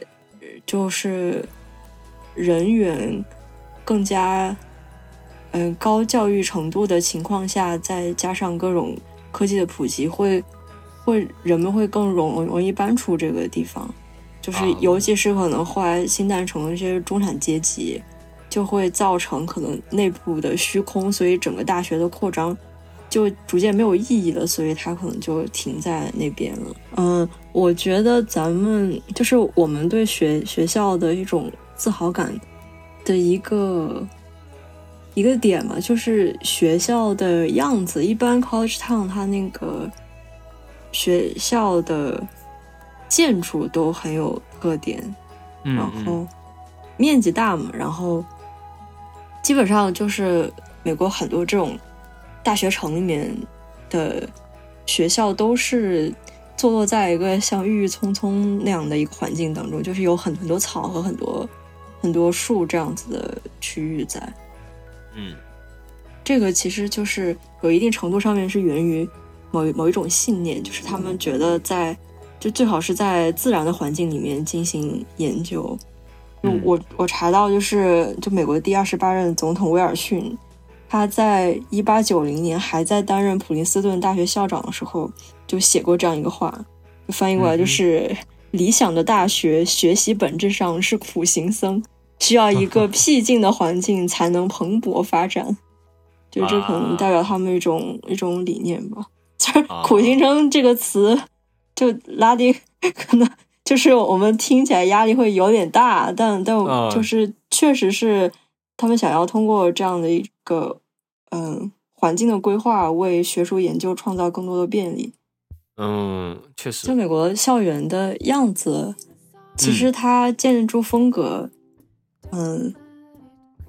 就是人员更加嗯高教育程度的情况下，再加上各种科技的普及，会会人们会更容容易搬出这个地方。就是，尤其是可能后来新诞生的这些中产阶级，就会造成可能内部的虚空，所以整个大学的扩张就逐渐没有意义了，所以它可能就停在那边了。嗯，我觉得咱们就是我们对学学校的一种自豪感的一个一个点嘛，就是学校的样子。一般 college town 它那个学校的。建筑都很有特点，然后面积大嘛，然后基本上就是美国很多这种大学城里面的学校都是坐落在一个像郁郁葱葱那样的一个环境当中，就是有很很多草和很多很多树这样子的区域在。嗯，这个其实就是有一定程度上面是源于某某一种信念，就是他们觉得在。就最好是在自然的环境里面进行研究。就我我查到，就是就美国第二十八任总统威尔逊，他在一八九零年还在担任普林斯顿大学校长的时候，就写过这样一个话，就翻译过来就是：“理想的大学学习本质上是苦行僧，需要一个 僻静的环境才能蓬勃发展。”就这可能代表他们一种、一种理念吧。就是“苦行僧”这个词，就拉丁可能就是我们听起来压力会有点大，但但就是确实是。他们想要通过这样的一个嗯环境的规划，为学术研究创造更多的便利。嗯，确实。就美国校园的样子，其实它建筑风格，嗯，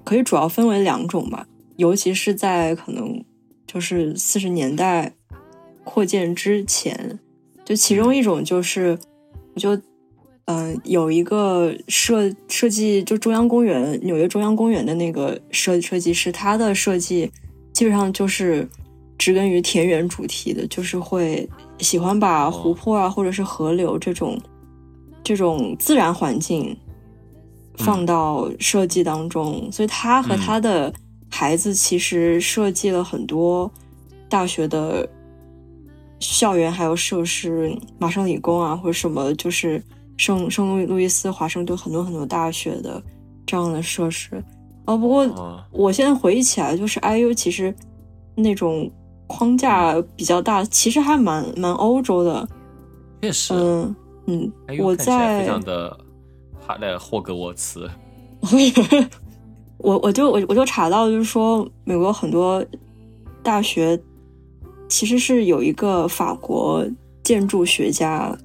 可以主要分为两种吧。尤其是在可能就是四十年代扩建之前，就其中一种就是，我就。嗯，有一个设设计，就中央公园，纽约中央公园的那个设设计师，他的设计基本上就是植根于田园主题的，就是会喜欢把湖泊啊，或者是河流这种这种自然环境放到设计当中。所以他和他的孩子其实设计了很多大学的校园还有设施，麻省理工啊或者什么，就是。圣圣路路易斯、华盛顿很多很多大学的这样的设施，哦，不过我现在回忆起来，就是 IU 其实那种框架比较大，其实还蛮蛮欧洲的。确实，嗯嗯，我在非常的哈的霍格沃茨。我我就我我就查到，就是说美国很多大学其实是有一个法国建筑学家。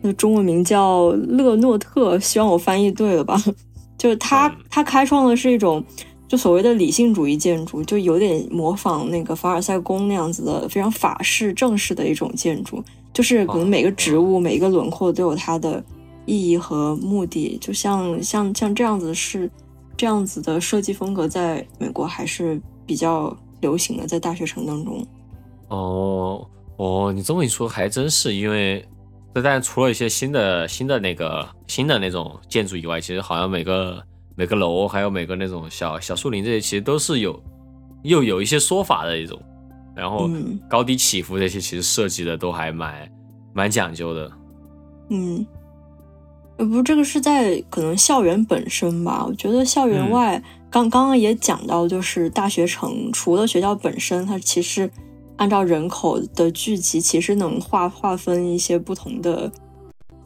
那中文名叫勒诺特，希望我翻译对了吧？就是他，他开创的是一种就所谓的理性主义建筑，就有点模仿那个凡尔赛宫那样子的非常法式正式的一种建筑，就是可能每个植物、每一个轮廓都有它的意义和目的，就像像像这样子是这样子的设计风格，在美国还是比较流行的，在大学城当中。哦哦，你这么一说还真是，因为。但除了一些新的新的那个新的那种建筑以外，其实好像每个每个楼还有每个那种小小树林这些，其实都是有又有一些说法的一种，然后高低起伏这些，其实设计的都还蛮蛮讲究的。嗯，呃，不，这个是在可能校园本身吧？我觉得校园外，刚刚刚也讲到，就是大学城除了学校本身，它其实。按照人口的聚集，其实能划划分一些不同的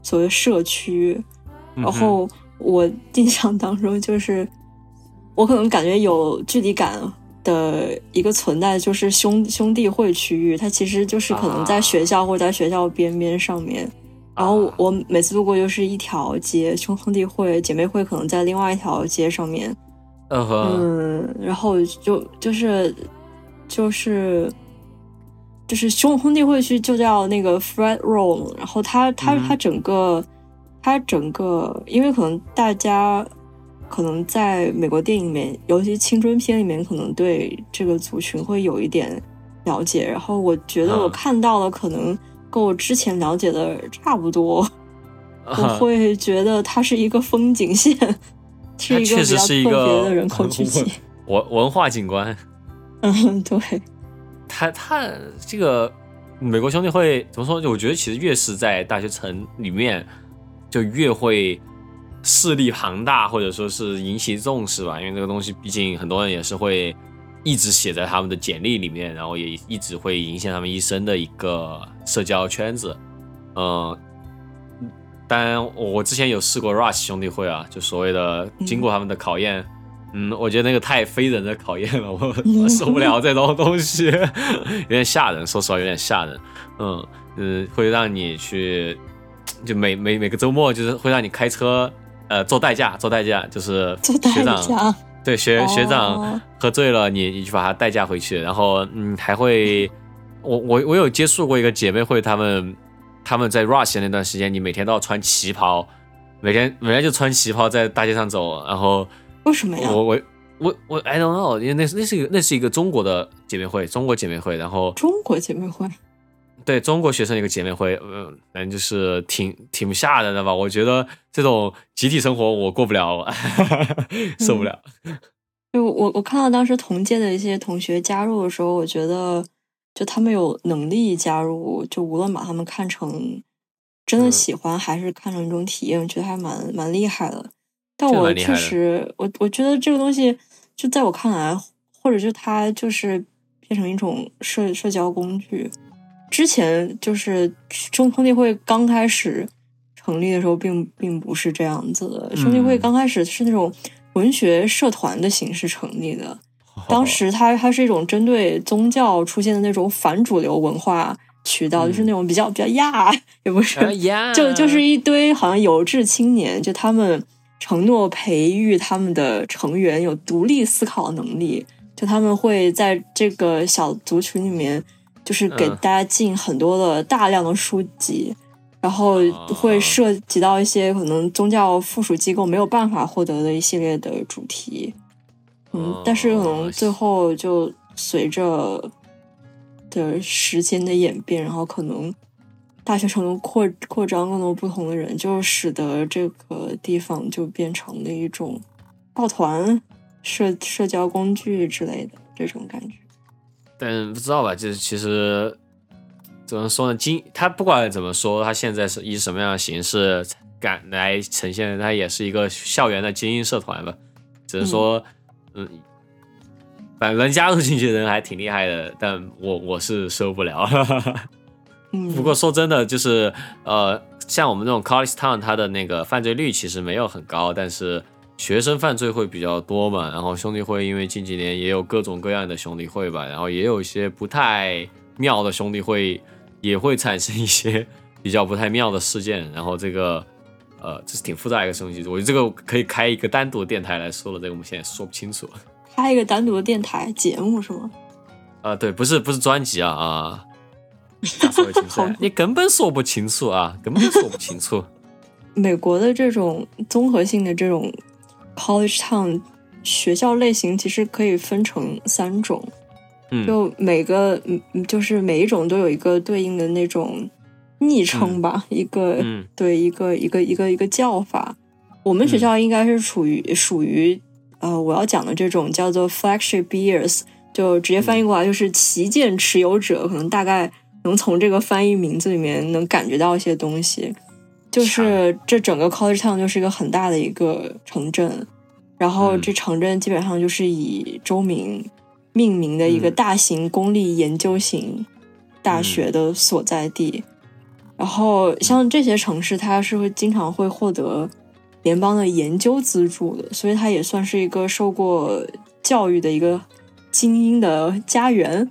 所谓社区。然后我 印象当中，就是我可能感觉有距离感的一个存在，就是兄兄弟会区域。它其实就是可能在学校或者在学校边边上面。然后我每次路过就是一条街，兄兄弟会、姐妹会可能在另外一条街上面。嗯，然后就就是就是。就是兄兄弟会去就叫那个 Fred Room，然后他他他整个他整个，因为可能大家可能在美国电影里面，尤其青春片里面，可能对这个族群会有一点了解。然后我觉得我看到了，可能跟我之前了解的差不多。我会觉得它是一个风景线，是一个比较特别的人口聚集，文文化景观。嗯，对。他他这个美国兄弟会怎么说？我觉得其实越是在大学城里面，就越会势力庞大，或者说是引起重视吧。因为这个东西，毕竟很多人也是会一直写在他们的简历里面，然后也一直会影响他们一生的一个社交圈子。嗯，当然我之前有试过 Rush 兄弟会啊，就所谓的经过他们的考验。嗯，我觉得那个太非人的考验了，我 我受不了这种东西，有点吓人。说实话，有点吓人。嗯嗯，会让你去，就每每每个周末，就是会让你开车，呃，做代驾，做代驾，就是学长对学学长喝醉了，你你去把他代驾回去，然后嗯，还会，我我我有接触过一个姐妹会，他们他们在 rush 那段时间，你每天都要穿旗袍，每天每天就穿旗袍在大街上走，然后。为什么呀？我我我我 I don't know，因为那是那是一个那是一个中国的姐妹会，中国姐妹会，然后中国姐妹会，对中国学生一个姐妹会，嗯，反正就是挺挺吓人的吧？我觉得这种集体生活我过不了，受不了。就我我看到当时同届的一些同学加入的时候，我觉得就他们有能力加入，就无论把他们看成真的喜欢，还是看成一种体验，我觉得还蛮蛮厉害的。但我确实，我我觉得这个东西，就在我看来，或者就它就是变成一种社社交工具。之前就是中兄弟会刚开始成立的时候，并并不是这样子的。兄弟会刚开始是那种。文学社团的形式成立的，当时它它是一种针对宗教出现的那种反主流文化渠道，就是那种比较比较亚，也不是，就就是一堆好像有志青年，就他们承诺培育他们的成员有独立思考能力，就他们会在这个小族群里面，就是给大家进很多的大量的书籍。然后会涉及到一些可能宗教附属机构没有办法获得的一系列的主题，嗯，但是可能最后就随着的时间的演变，然后可能大学城扩扩张更多不同的人，就使得这个地方就变成了一种抱团社社交工具之类的这种感觉。但不知道吧，就是其实。怎么说呢？精他不管怎么说，他现在是以什么样的形式感来呈现？他也是一个校园的精英社团吧。只能说，嗯，反正加入进去的人还挺厉害的，但我我是受不了。嗯。不过说真的，就是呃，像我们这种 college town，它的那个犯罪率其实没有很高，但是学生犯罪会比较多嘛。然后兄弟会因为近几年也有各种各样的兄弟会吧，然后也有一些不太妙的兄弟会。也会产生一些比较不太妙的事件，然后这个，呃，这是挺复杂一个东西，我觉得这个可以开一个单独的电台来说了，这个我们现在说不清楚。开一个单独的电台节目是吗？啊，对，不是不是专辑啊啊，说不清楚，你根本说不清楚啊，根本说不清楚。美国的这种综合性的这种 college town 学校类型，其实可以分成三种。就每个嗯，就是每一种都有一个对应的那种昵称吧，一个对一个一个一个一个叫法。我们学校应该是属于属于呃，我要讲的这种叫做 flagship years，就直接翻译过来就是旗舰持有者，可能大概能从这个翻译名字里面能感觉到一些东西。就是这整个 college town 就是一个很大的一个城镇，然后这城镇基本上就是以州名。命名的一个大型公立研究型大学的所在地，然后像这些城市，它是会经常会获得联邦的研究资助的，所以它也算是一个受过教育的一个精英的家园。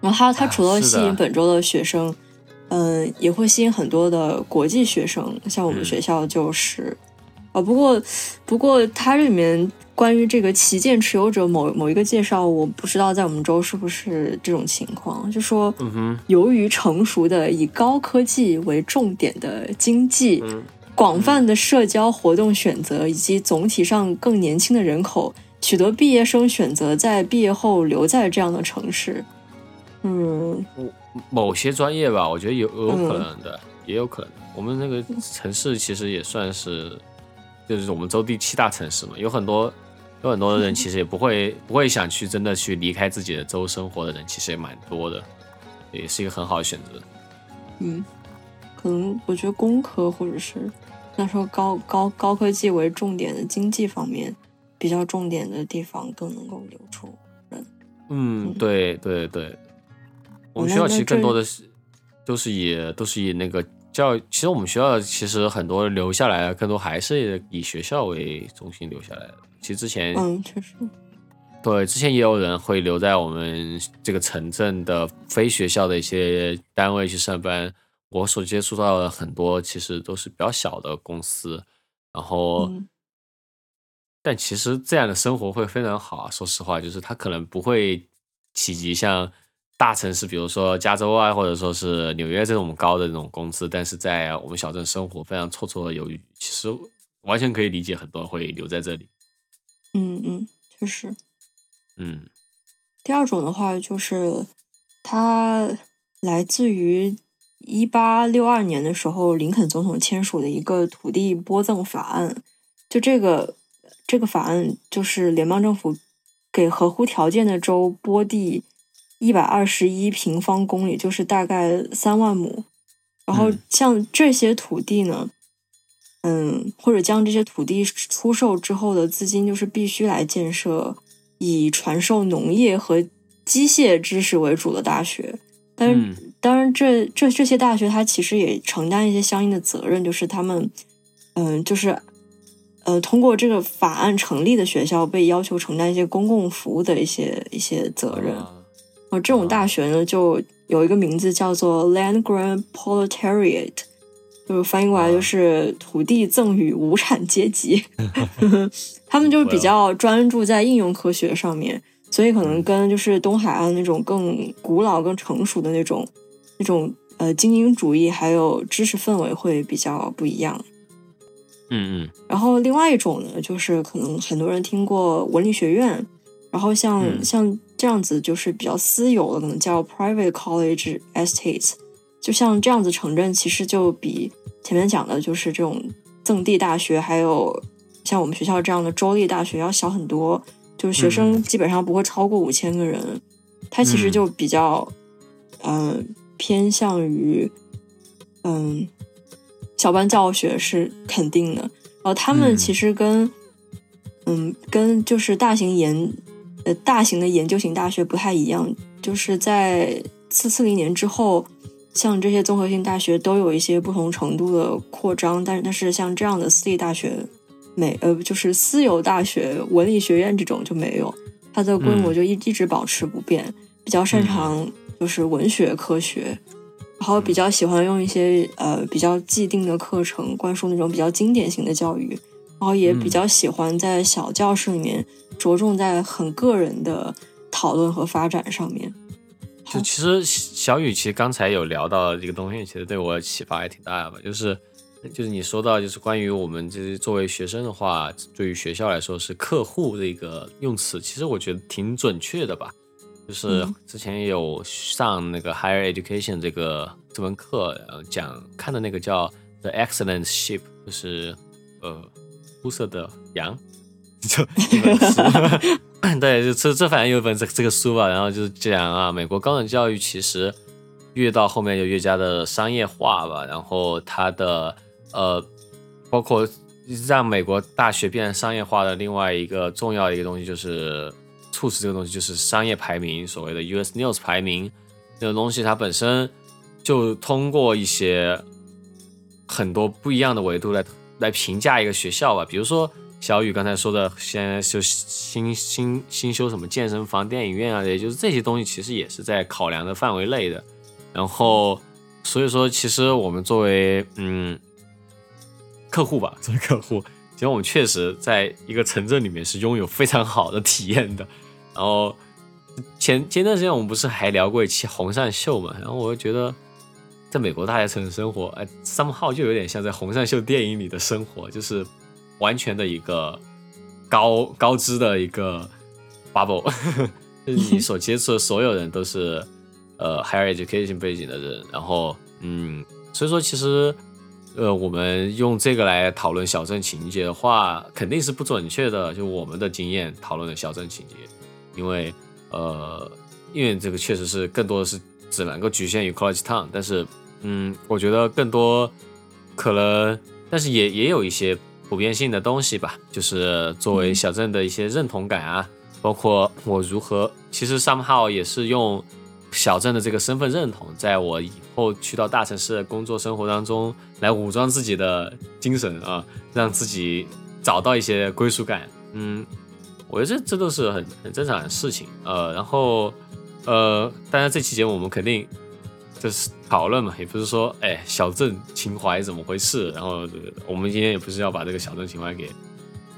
然后它它除了吸引本州的学生，嗯，也会吸引很多的国际学生，像我们学校就是啊。不过不过它这里面。关于这个旗舰持有者某某一个介绍，我不知道在我们州是不是这种情况。就说，由于成熟的以高科技为重点的经济，广泛的社交活动选择，以及总体上更年轻的人口，许多毕业生选择在毕业后留在这样的城市。嗯，某些专业吧，我觉得有有可能的，也有可能。我们那个城市其实也算是，就是我们州第七大城市嘛，有很多。有很多的人其实也不会不会想去真的去离开自己的州生活的人，其实也蛮多的，也是一个很好的选择。嗯，可能我觉得工科或者是那时候高高高科技为重点的经济方面比较重点的地方更能够留住人。嗯，对对对，我们学校其实更多的是都是以都是以那个教，其实我们学校其实很多留下来的更多还是以学校为中心留下来的。其实之前，嗯，确实，对，之前也有人会留在我们这个城镇的非学校的一些单位去上班。我所接触到的很多，其实都是比较小的公司，然后，但其实这样的生活会非常好啊。说实话，就是他可能不会企及像大城市，比如说加州啊，或者说是纽约这种高的这种工资，但是在我们小镇生活非常绰绰有余。其实完全可以理解，很多人会留在这里。嗯嗯，确实。嗯，第二种的话，就是它来自于一八六二年的时候，林肯总统签署的一个土地拨赠法案。就这个这个法案，就是联邦政府给合乎条件的州拨地一百二十一平方公里，就是大概三万亩。然后像这些土地呢，嗯，或者将这些土地出售之后的资金，就是必须来建设以传授农业和机械知识为主的大学。但是，当然，这这这些大学它其实也承担一些相应的责任，就是他们，嗯，就是呃，通过这个法案成立的学校被要求承担一些公共服务的一些一些责任。而这种大学呢，就有一个名字叫做 Land Grant Proletariat，就是翻译过来就是土地赠与无产阶级。他们就是比 较专注在应用科学上面，所以可能跟就是东海岸那种更古老、更成熟的那种那种呃精英主义还有知识氛围会比较不一样。嗯嗯。然后另外一种呢，就是可能很多人听过文理学院，然后像像。这样子就是比较私有的，可能叫 private college estates。就像这样子城镇，其实就比前面讲的，就是这种赠地大学，还有像我们学校这样的州立大学要小很多。就是学生基本上不会超过五千个人。它其实就比较，嗯，偏向于，嗯，小班教学是肯定的。然后他们其实跟，嗯，跟就是大型研。呃，大型的研究型大学不太一样，就是在四四零年之后，像这些综合性大学都有一些不同程度的扩张，但是但是像这样的私立大学，没呃就是私有大学文理学院这种就没有，它的规模就一一直保持不变，比较擅长就是文学科学，然后比较喜欢用一些呃比较既定的课程灌输那种比较经典型的教育。然后也比较喜欢在小教室里面着重在很个人的讨论和发展上面。就其实小雨其实刚才有聊到这个东西，其实对我启发也挺大的吧。就是就是你说到就是关于我们这作为学生的话，对于学校来说是客户这个用词，其实我觉得挺准确的吧。就是之前有上那个 Higher Education 这个这门课，讲看的那个叫 The Excellent Ship，就是呃。出色的羊，就一本书，对，就这这反正有一本这这个书吧，然后就是讲啊，美国高等教育其实越到后面就越加的商业化吧，然后它的呃，包括让美国大学变商业化的另外一个重要的一个东西，就是促使这个东西就是商业排名，所谓的 US News 排名这个东西，它本身就通过一些很多不一样的维度来。来评价一个学校吧，比如说小雨刚才说的，现在就新新新修什么健身房、电影院啊，也就是这些东西，其实也是在考量的范围内的。然后，所以说，其实我们作为嗯客户吧，作为客户，其实我们确实在一个城镇里面是拥有非常好的体验的。然后前前段时间我们不是还聊过一期红扇秀嘛？然后我就觉得。在美国大学城市生活，哎，somehow 就有点像在红杉秀电影里的生活，就是完全的一个高高知的一个 bubble，就是你所接触的所有人都是呃 higher education 背景的人，然后嗯，所以说其实呃我们用这个来讨论小镇情节的话，肯定是不准确的，就我们的经验讨论的小镇情节，因为呃因为这个确实是更多的是。只能够局限于 college town，但是，嗯，我觉得更多可能，但是也也有一些普遍性的东西吧，就是作为小镇的一些认同感啊，包括我如何，其实 somehow 也是用小镇的这个身份认同，在我以后去到大城市工作生活当中来武装自己的精神啊，让自己找到一些归属感。嗯，我觉得这这都是很很正常的事情。呃，然后。呃，当然这期节目我们肯定就是讨论嘛，也不是说哎小镇情怀怎么回事，然后我们今天也不是要把这个小镇情怀给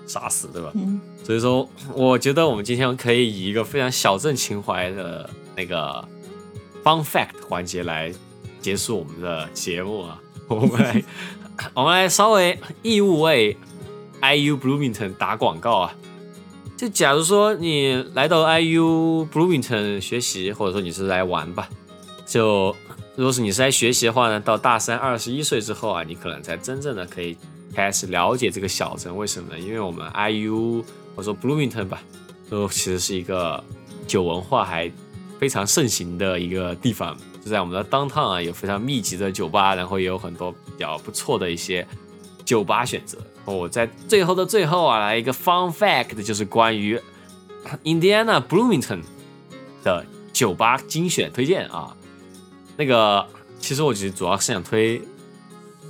杀死，对吧？嗯。所以说，我觉得我们今天可以以一个非常小镇情怀的那个 fun fact 环节来结束我们的节目啊。我们来，我们来稍微义务为 IU Bloomington 打广告啊。就假如说你来到 IU Bloomington 学习，或者说你是来玩吧，就如果是你是来学习的话呢，到大三二十一岁之后啊，你可能才真正的可以开始了解这个小镇。为什么呢？因为我们 IU 我说 Bloomington 吧，都其实是一个酒文化还非常盛行的一个地方。就在我们的 downtown 啊，有非常密集的酒吧，然后也有很多比较不错的一些酒吧选择。我在最后的最后啊，来一个 fun fact，就是关于 Indiana Bloomington 的酒吧精选推荐啊。那个其实我其实主要是想推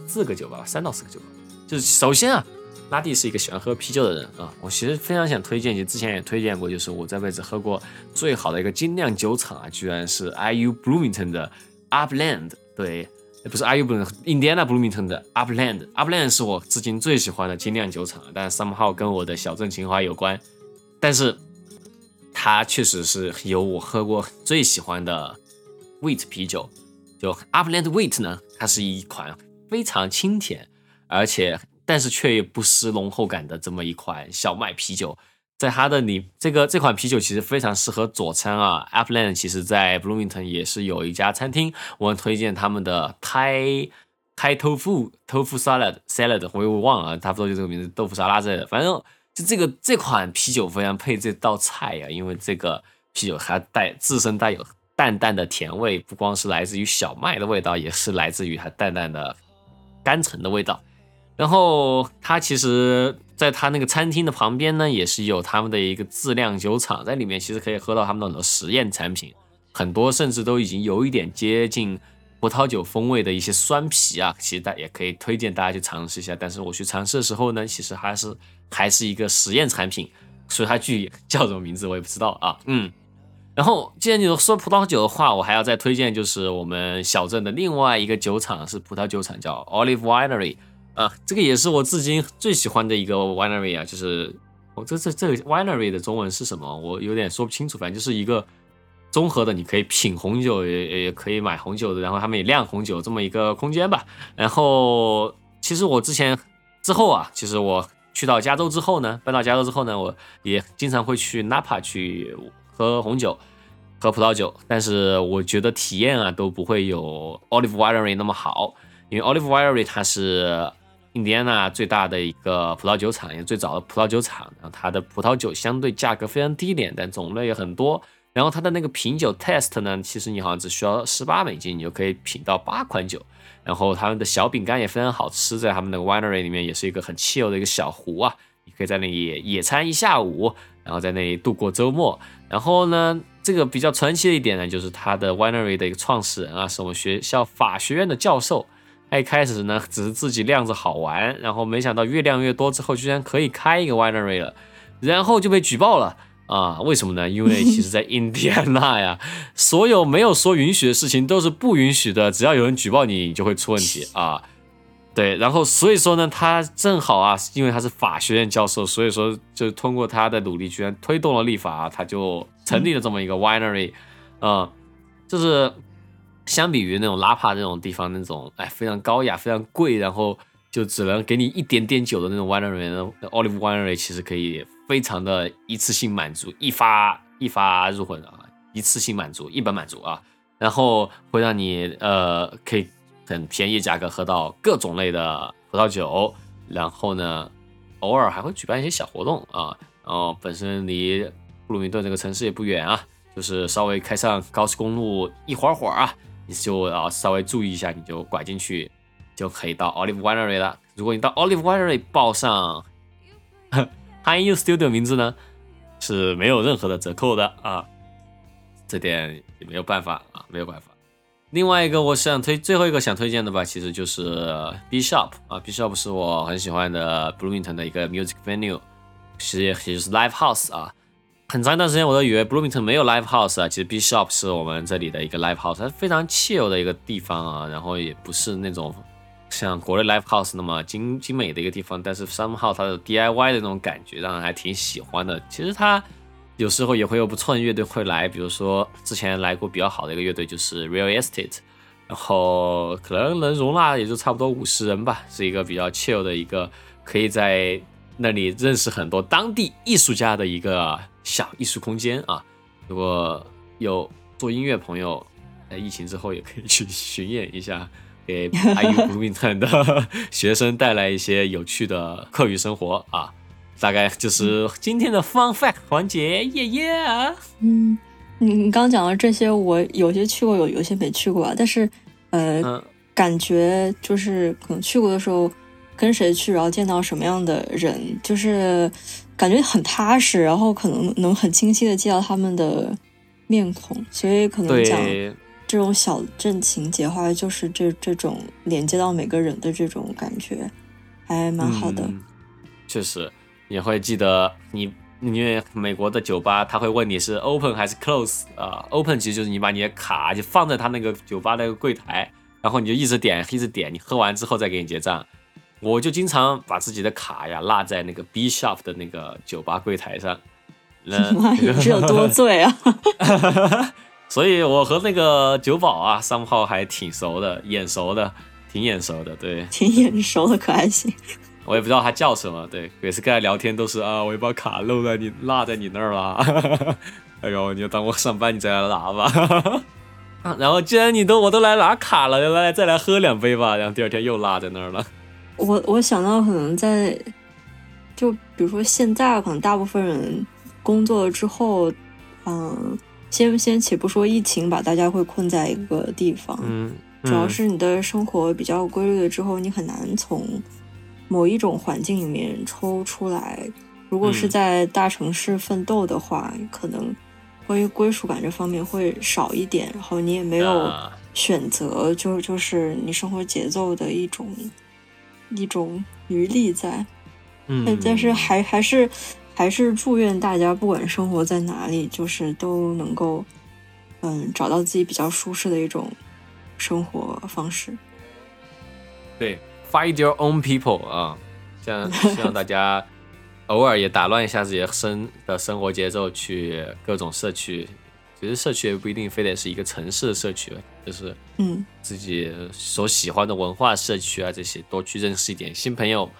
四个酒吧，三到四个酒吧。就是首先啊，拉蒂是一个喜欢喝啤酒的人啊，我其实非常想推荐，其实之前也推荐过，就是我这辈子喝过最好的一个精酿酒厂啊，居然是 IU Bloomington 的 Upland，对，不是 IU Bloomington，Indiana Bloomington 的 Upland，Upland 是我至今最喜欢的精酿酒厂，但 somehow 跟我的小镇情怀有关，但是它确实是有我喝过最喜欢的 Wheat 啤酒，就 Upland Wheat 呢，它是一款非常清甜。而且，但是却又不失浓厚感的这么一款小麦啤酒，在它的里，这个这款啤酒其实非常适合佐餐啊。Appleland 其实在 Bloomington 也是有一家餐厅，我推荐他们的 Thai Thai Tofu Tofu Salad Salad，我又忘了，差不多就这个名字，豆腐沙拉之类的。反正就这个这款啤酒非常配这道菜呀，因为这个啤酒还带自身带有淡淡的甜味，不光是来自于小麦的味道，也是来自于它淡淡的甘橙的味道。然后它其实，在它那个餐厅的旁边呢，也是有他们的一个自酿酒厂，在里面其实可以喝到他们的很多实验产品，很多甚至都已经有一点接近葡萄酒风味的一些酸啤啊，其实大也可以推荐大家去尝试一下。但是我去尝试的时候呢，其实还是还是一个实验产品，所以它具体叫什么名字我也不知道啊。嗯，然后既然你说葡萄酒的话，我还要再推荐就是我们小镇的另外一个酒厂是葡萄酒厂，叫 Olive Winery。啊，这个也是我至今最喜欢的一个 winery 啊，就是我这这这个 winery 的中文是什么？我有点说不清楚，反正就是一个综合的，你可以品红酒，也也可以买红酒的，然后他们也酿红酒这么一个空间吧。然后其实我之前之后啊，其实我去到加州之后呢，搬到加州之后呢，我也经常会去 Napa 去喝红酒、喝葡萄酒，但是我觉得体验啊都不会有 Olive Winery 那么好，因为 Olive Winery 它是。印第安纳最大的一个葡萄酒厂，也最早的葡萄酒厂，然后它的葡萄酒相对价格非常低廉，但种类也很多。然后它的那个品酒 test 呢，其实你好像只需要十八美金，你就可以品到八款酒。然后他们的小饼干也非常好吃，在他们那个 winery 里面也是一个很惬意的一个小湖啊，你可以在那里野餐一下午，然后在那里度过周末。然后呢，这个比较传奇的一点呢，就是他的 winery 的一个创始人啊，是我们学校法学院的教授。他一开始呢，只是自己酿着好玩，然后没想到越酿越多之后，居然可以开一个 winery 了，然后就被举报了啊？为什么呢？因为其实，在印第安纳呀，所有没有说允许的事情都是不允许的，只要有人举报你，你就会出问题啊。对，然后所以说呢，他正好啊，因为他是法学院教授，所以说就通过他的努力，居然推动了立法，他就成立了这么一个 winery，啊，就是。相比于那种拉帕这种地方，那种哎非常高雅、非常贵，然后就只能给你一点点酒的那种 winery，Olive Winery 其实可以非常的一次性满足，一发一发入魂啊，一次性满足，一本满足啊，然后会让你呃可以很便宜价格喝到各种类的葡萄酒，然后呢偶尔还会举办一些小活动啊，然后本身离布鲁明顿这个城市也不远啊，就是稍微开上高速公路一会儿会儿啊。你就要稍微注意一下，你就拐进去，就可以到 Olive Winery 了。如果你到 Olive Winery 报上 Hi You Studio 名字呢，是没有任何的折扣的啊，这点也没有办法啊，没有办法。另外一个我想推最后一个想推荐的吧，其实就是 B Shop 啊，B Shop 是我很喜欢的 Bloomington 的一个 music venue，其实也就是 live house 啊。很长一段时间，我都以为 Bloomington 没有 live house 啊，其实 B Shop 是我们这里的一个 live house，它非常 chill 的一个地方啊，然后也不是那种像国内 live house 那么精精美的一个地方，但是 somehow 它的 DIY 的那种感觉让人还挺喜欢的。其实它有时候也会有不错的乐队会来，比如说之前来过比较好的一个乐队就是 Real Estate，然后可能能容纳也就差不多五十人吧，是一个比较 chill 的一个，可以在那里认识很多当地艺术家的一个。小艺术空间啊，如果有做音乐朋友，在疫情之后也可以去巡演一下，给 IU Bloomington 的学生带来一些有趣的课余生活啊。大概就是今天的 fun fact 环节，耶耶。嗯，你你刚讲的这些，我有些去过，有有些没去过啊。但是，呃，嗯感觉就是可能去过的时候，跟谁去，然后见到什么样的人，就是感觉很踏实，然后可能能很清晰的记到他们的面孔，所以可能讲，这种小镇情节的话，就是这这种连接到每个人的这种感觉，还蛮好的。嗯确实，你会记得你，因为美国的酒吧他会问你是 open 还是 close 啊、o p e n 其实就是你把你的卡就放在他那个酒吧那个柜台，然后你就一直点一直点，你喝完之后再给你结账。我就经常把自己的卡呀落在那个 B shop 的那个酒吧柜台上，这有多醉啊！所以我和那个酒保啊，三号还挺熟的，眼熟的，挺眼熟的，对。挺眼熟的，可还行。我也不知道他叫什么，对，每次跟他聊天都是啊，我一把卡漏在你落在你那儿了，哎呦，你就当我上班你再来拿吧。啊然后既然你都我都来拿卡了，来再来喝两杯吧，然后第二天又落在那儿了。我我想到可能在，就比如说现在可能大部分人工作了之后，嗯，先先且不说疫情把大家会困在一个地方，嗯，主要是你的生活比较规律了之后，你很难从某一种环境里面抽出来。如果是嗯在大城市奋斗的话，可能关于归属感这方面会少一点，然后你也没有啊选择，就就是你生活节奏的一种一种余力在。嗯但，但是还还是还是祝愿大家不管生活在哪里，就是都能够嗯找到自己比较舒适的一种生活方式。对，find your own people 啊，这样希望大家偶尔也打乱一下自己的生的生活节奏，去各种社区。其实社区也不一定非得是一个城市的社区，就是嗯自己所喜欢的文化社区啊，这些多去认识一点新朋友。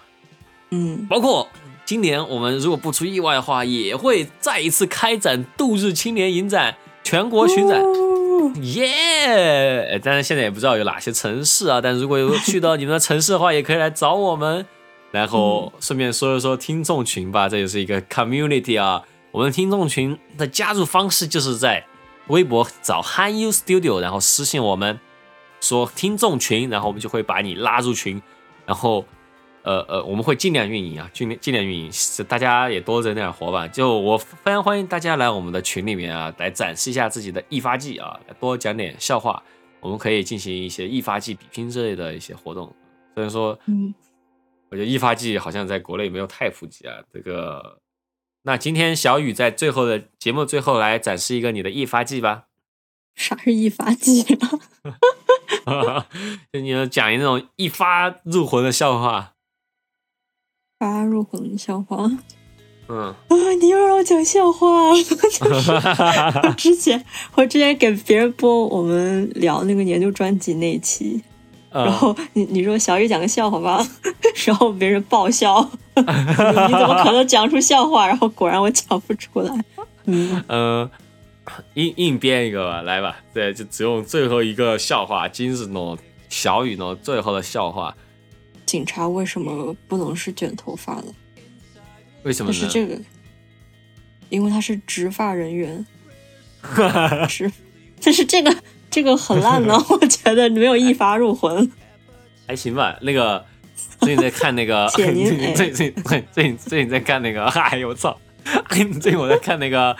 嗯，包括今年我们如果不出意外的话，也会再一次开展度日青年影展全国巡展。哦耶！但是现在也不知道有哪些城市啊，但如果有去到你们的城市的话，也可以来找我们，然后顺便说一说听众群吧，这也是一个 community 啊。我们听众群的加入方式就是在微博找 Han You Studio，然后私信我们说听众群，然后我们就会把你拉入群，然后呃呃，我们会尽量运营啊，尽量尽量运营，是大家也多整点活吧。就我非常欢迎大家来我们的群里面啊，来展示一下自己的易发技啊，多讲点笑话，我们可以进行一些易发技比拼之类的一些活动。虽然说，嗯，我觉得易发技好像在国内没有太普及啊。这个，那今天小雨在最后的节目最后来展示一个你的易发技吧。啥是易发技啊？就你要讲一那种一发入魂的笑话。发入魂笑话嗯，啊！你又让我讲笑话，就是 我之前我之前给别人播我们聊那个年度专辑那一期，然然后你你说小雨讲个笑话吧，然后别人爆笑，你怎么可能讲出笑话？然后果然我讲不出来。嗯，嗯，硬硬编一个吧，来吧，对，就只用最后一个笑话，今日呢小雨呢最后的笑话，警察为什么不能是卷头发的？为什么呢？但是这个，因为他是执法人员，是，但是这个这个很烂呢，我觉得没有一发入魂。还行吧。那个最近在看那个，最近最最近最近在看那个，哎呦我操！最近我在看那个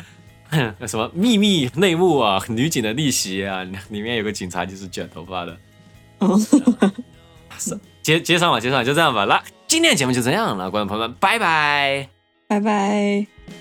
什么秘密内幕啊，女警的逆袭啊，里面有个警察就是卷头发的。接接上吧，接上，就这样吧。那今天的节目就这样了，观众朋友们，拜拜。拜拜。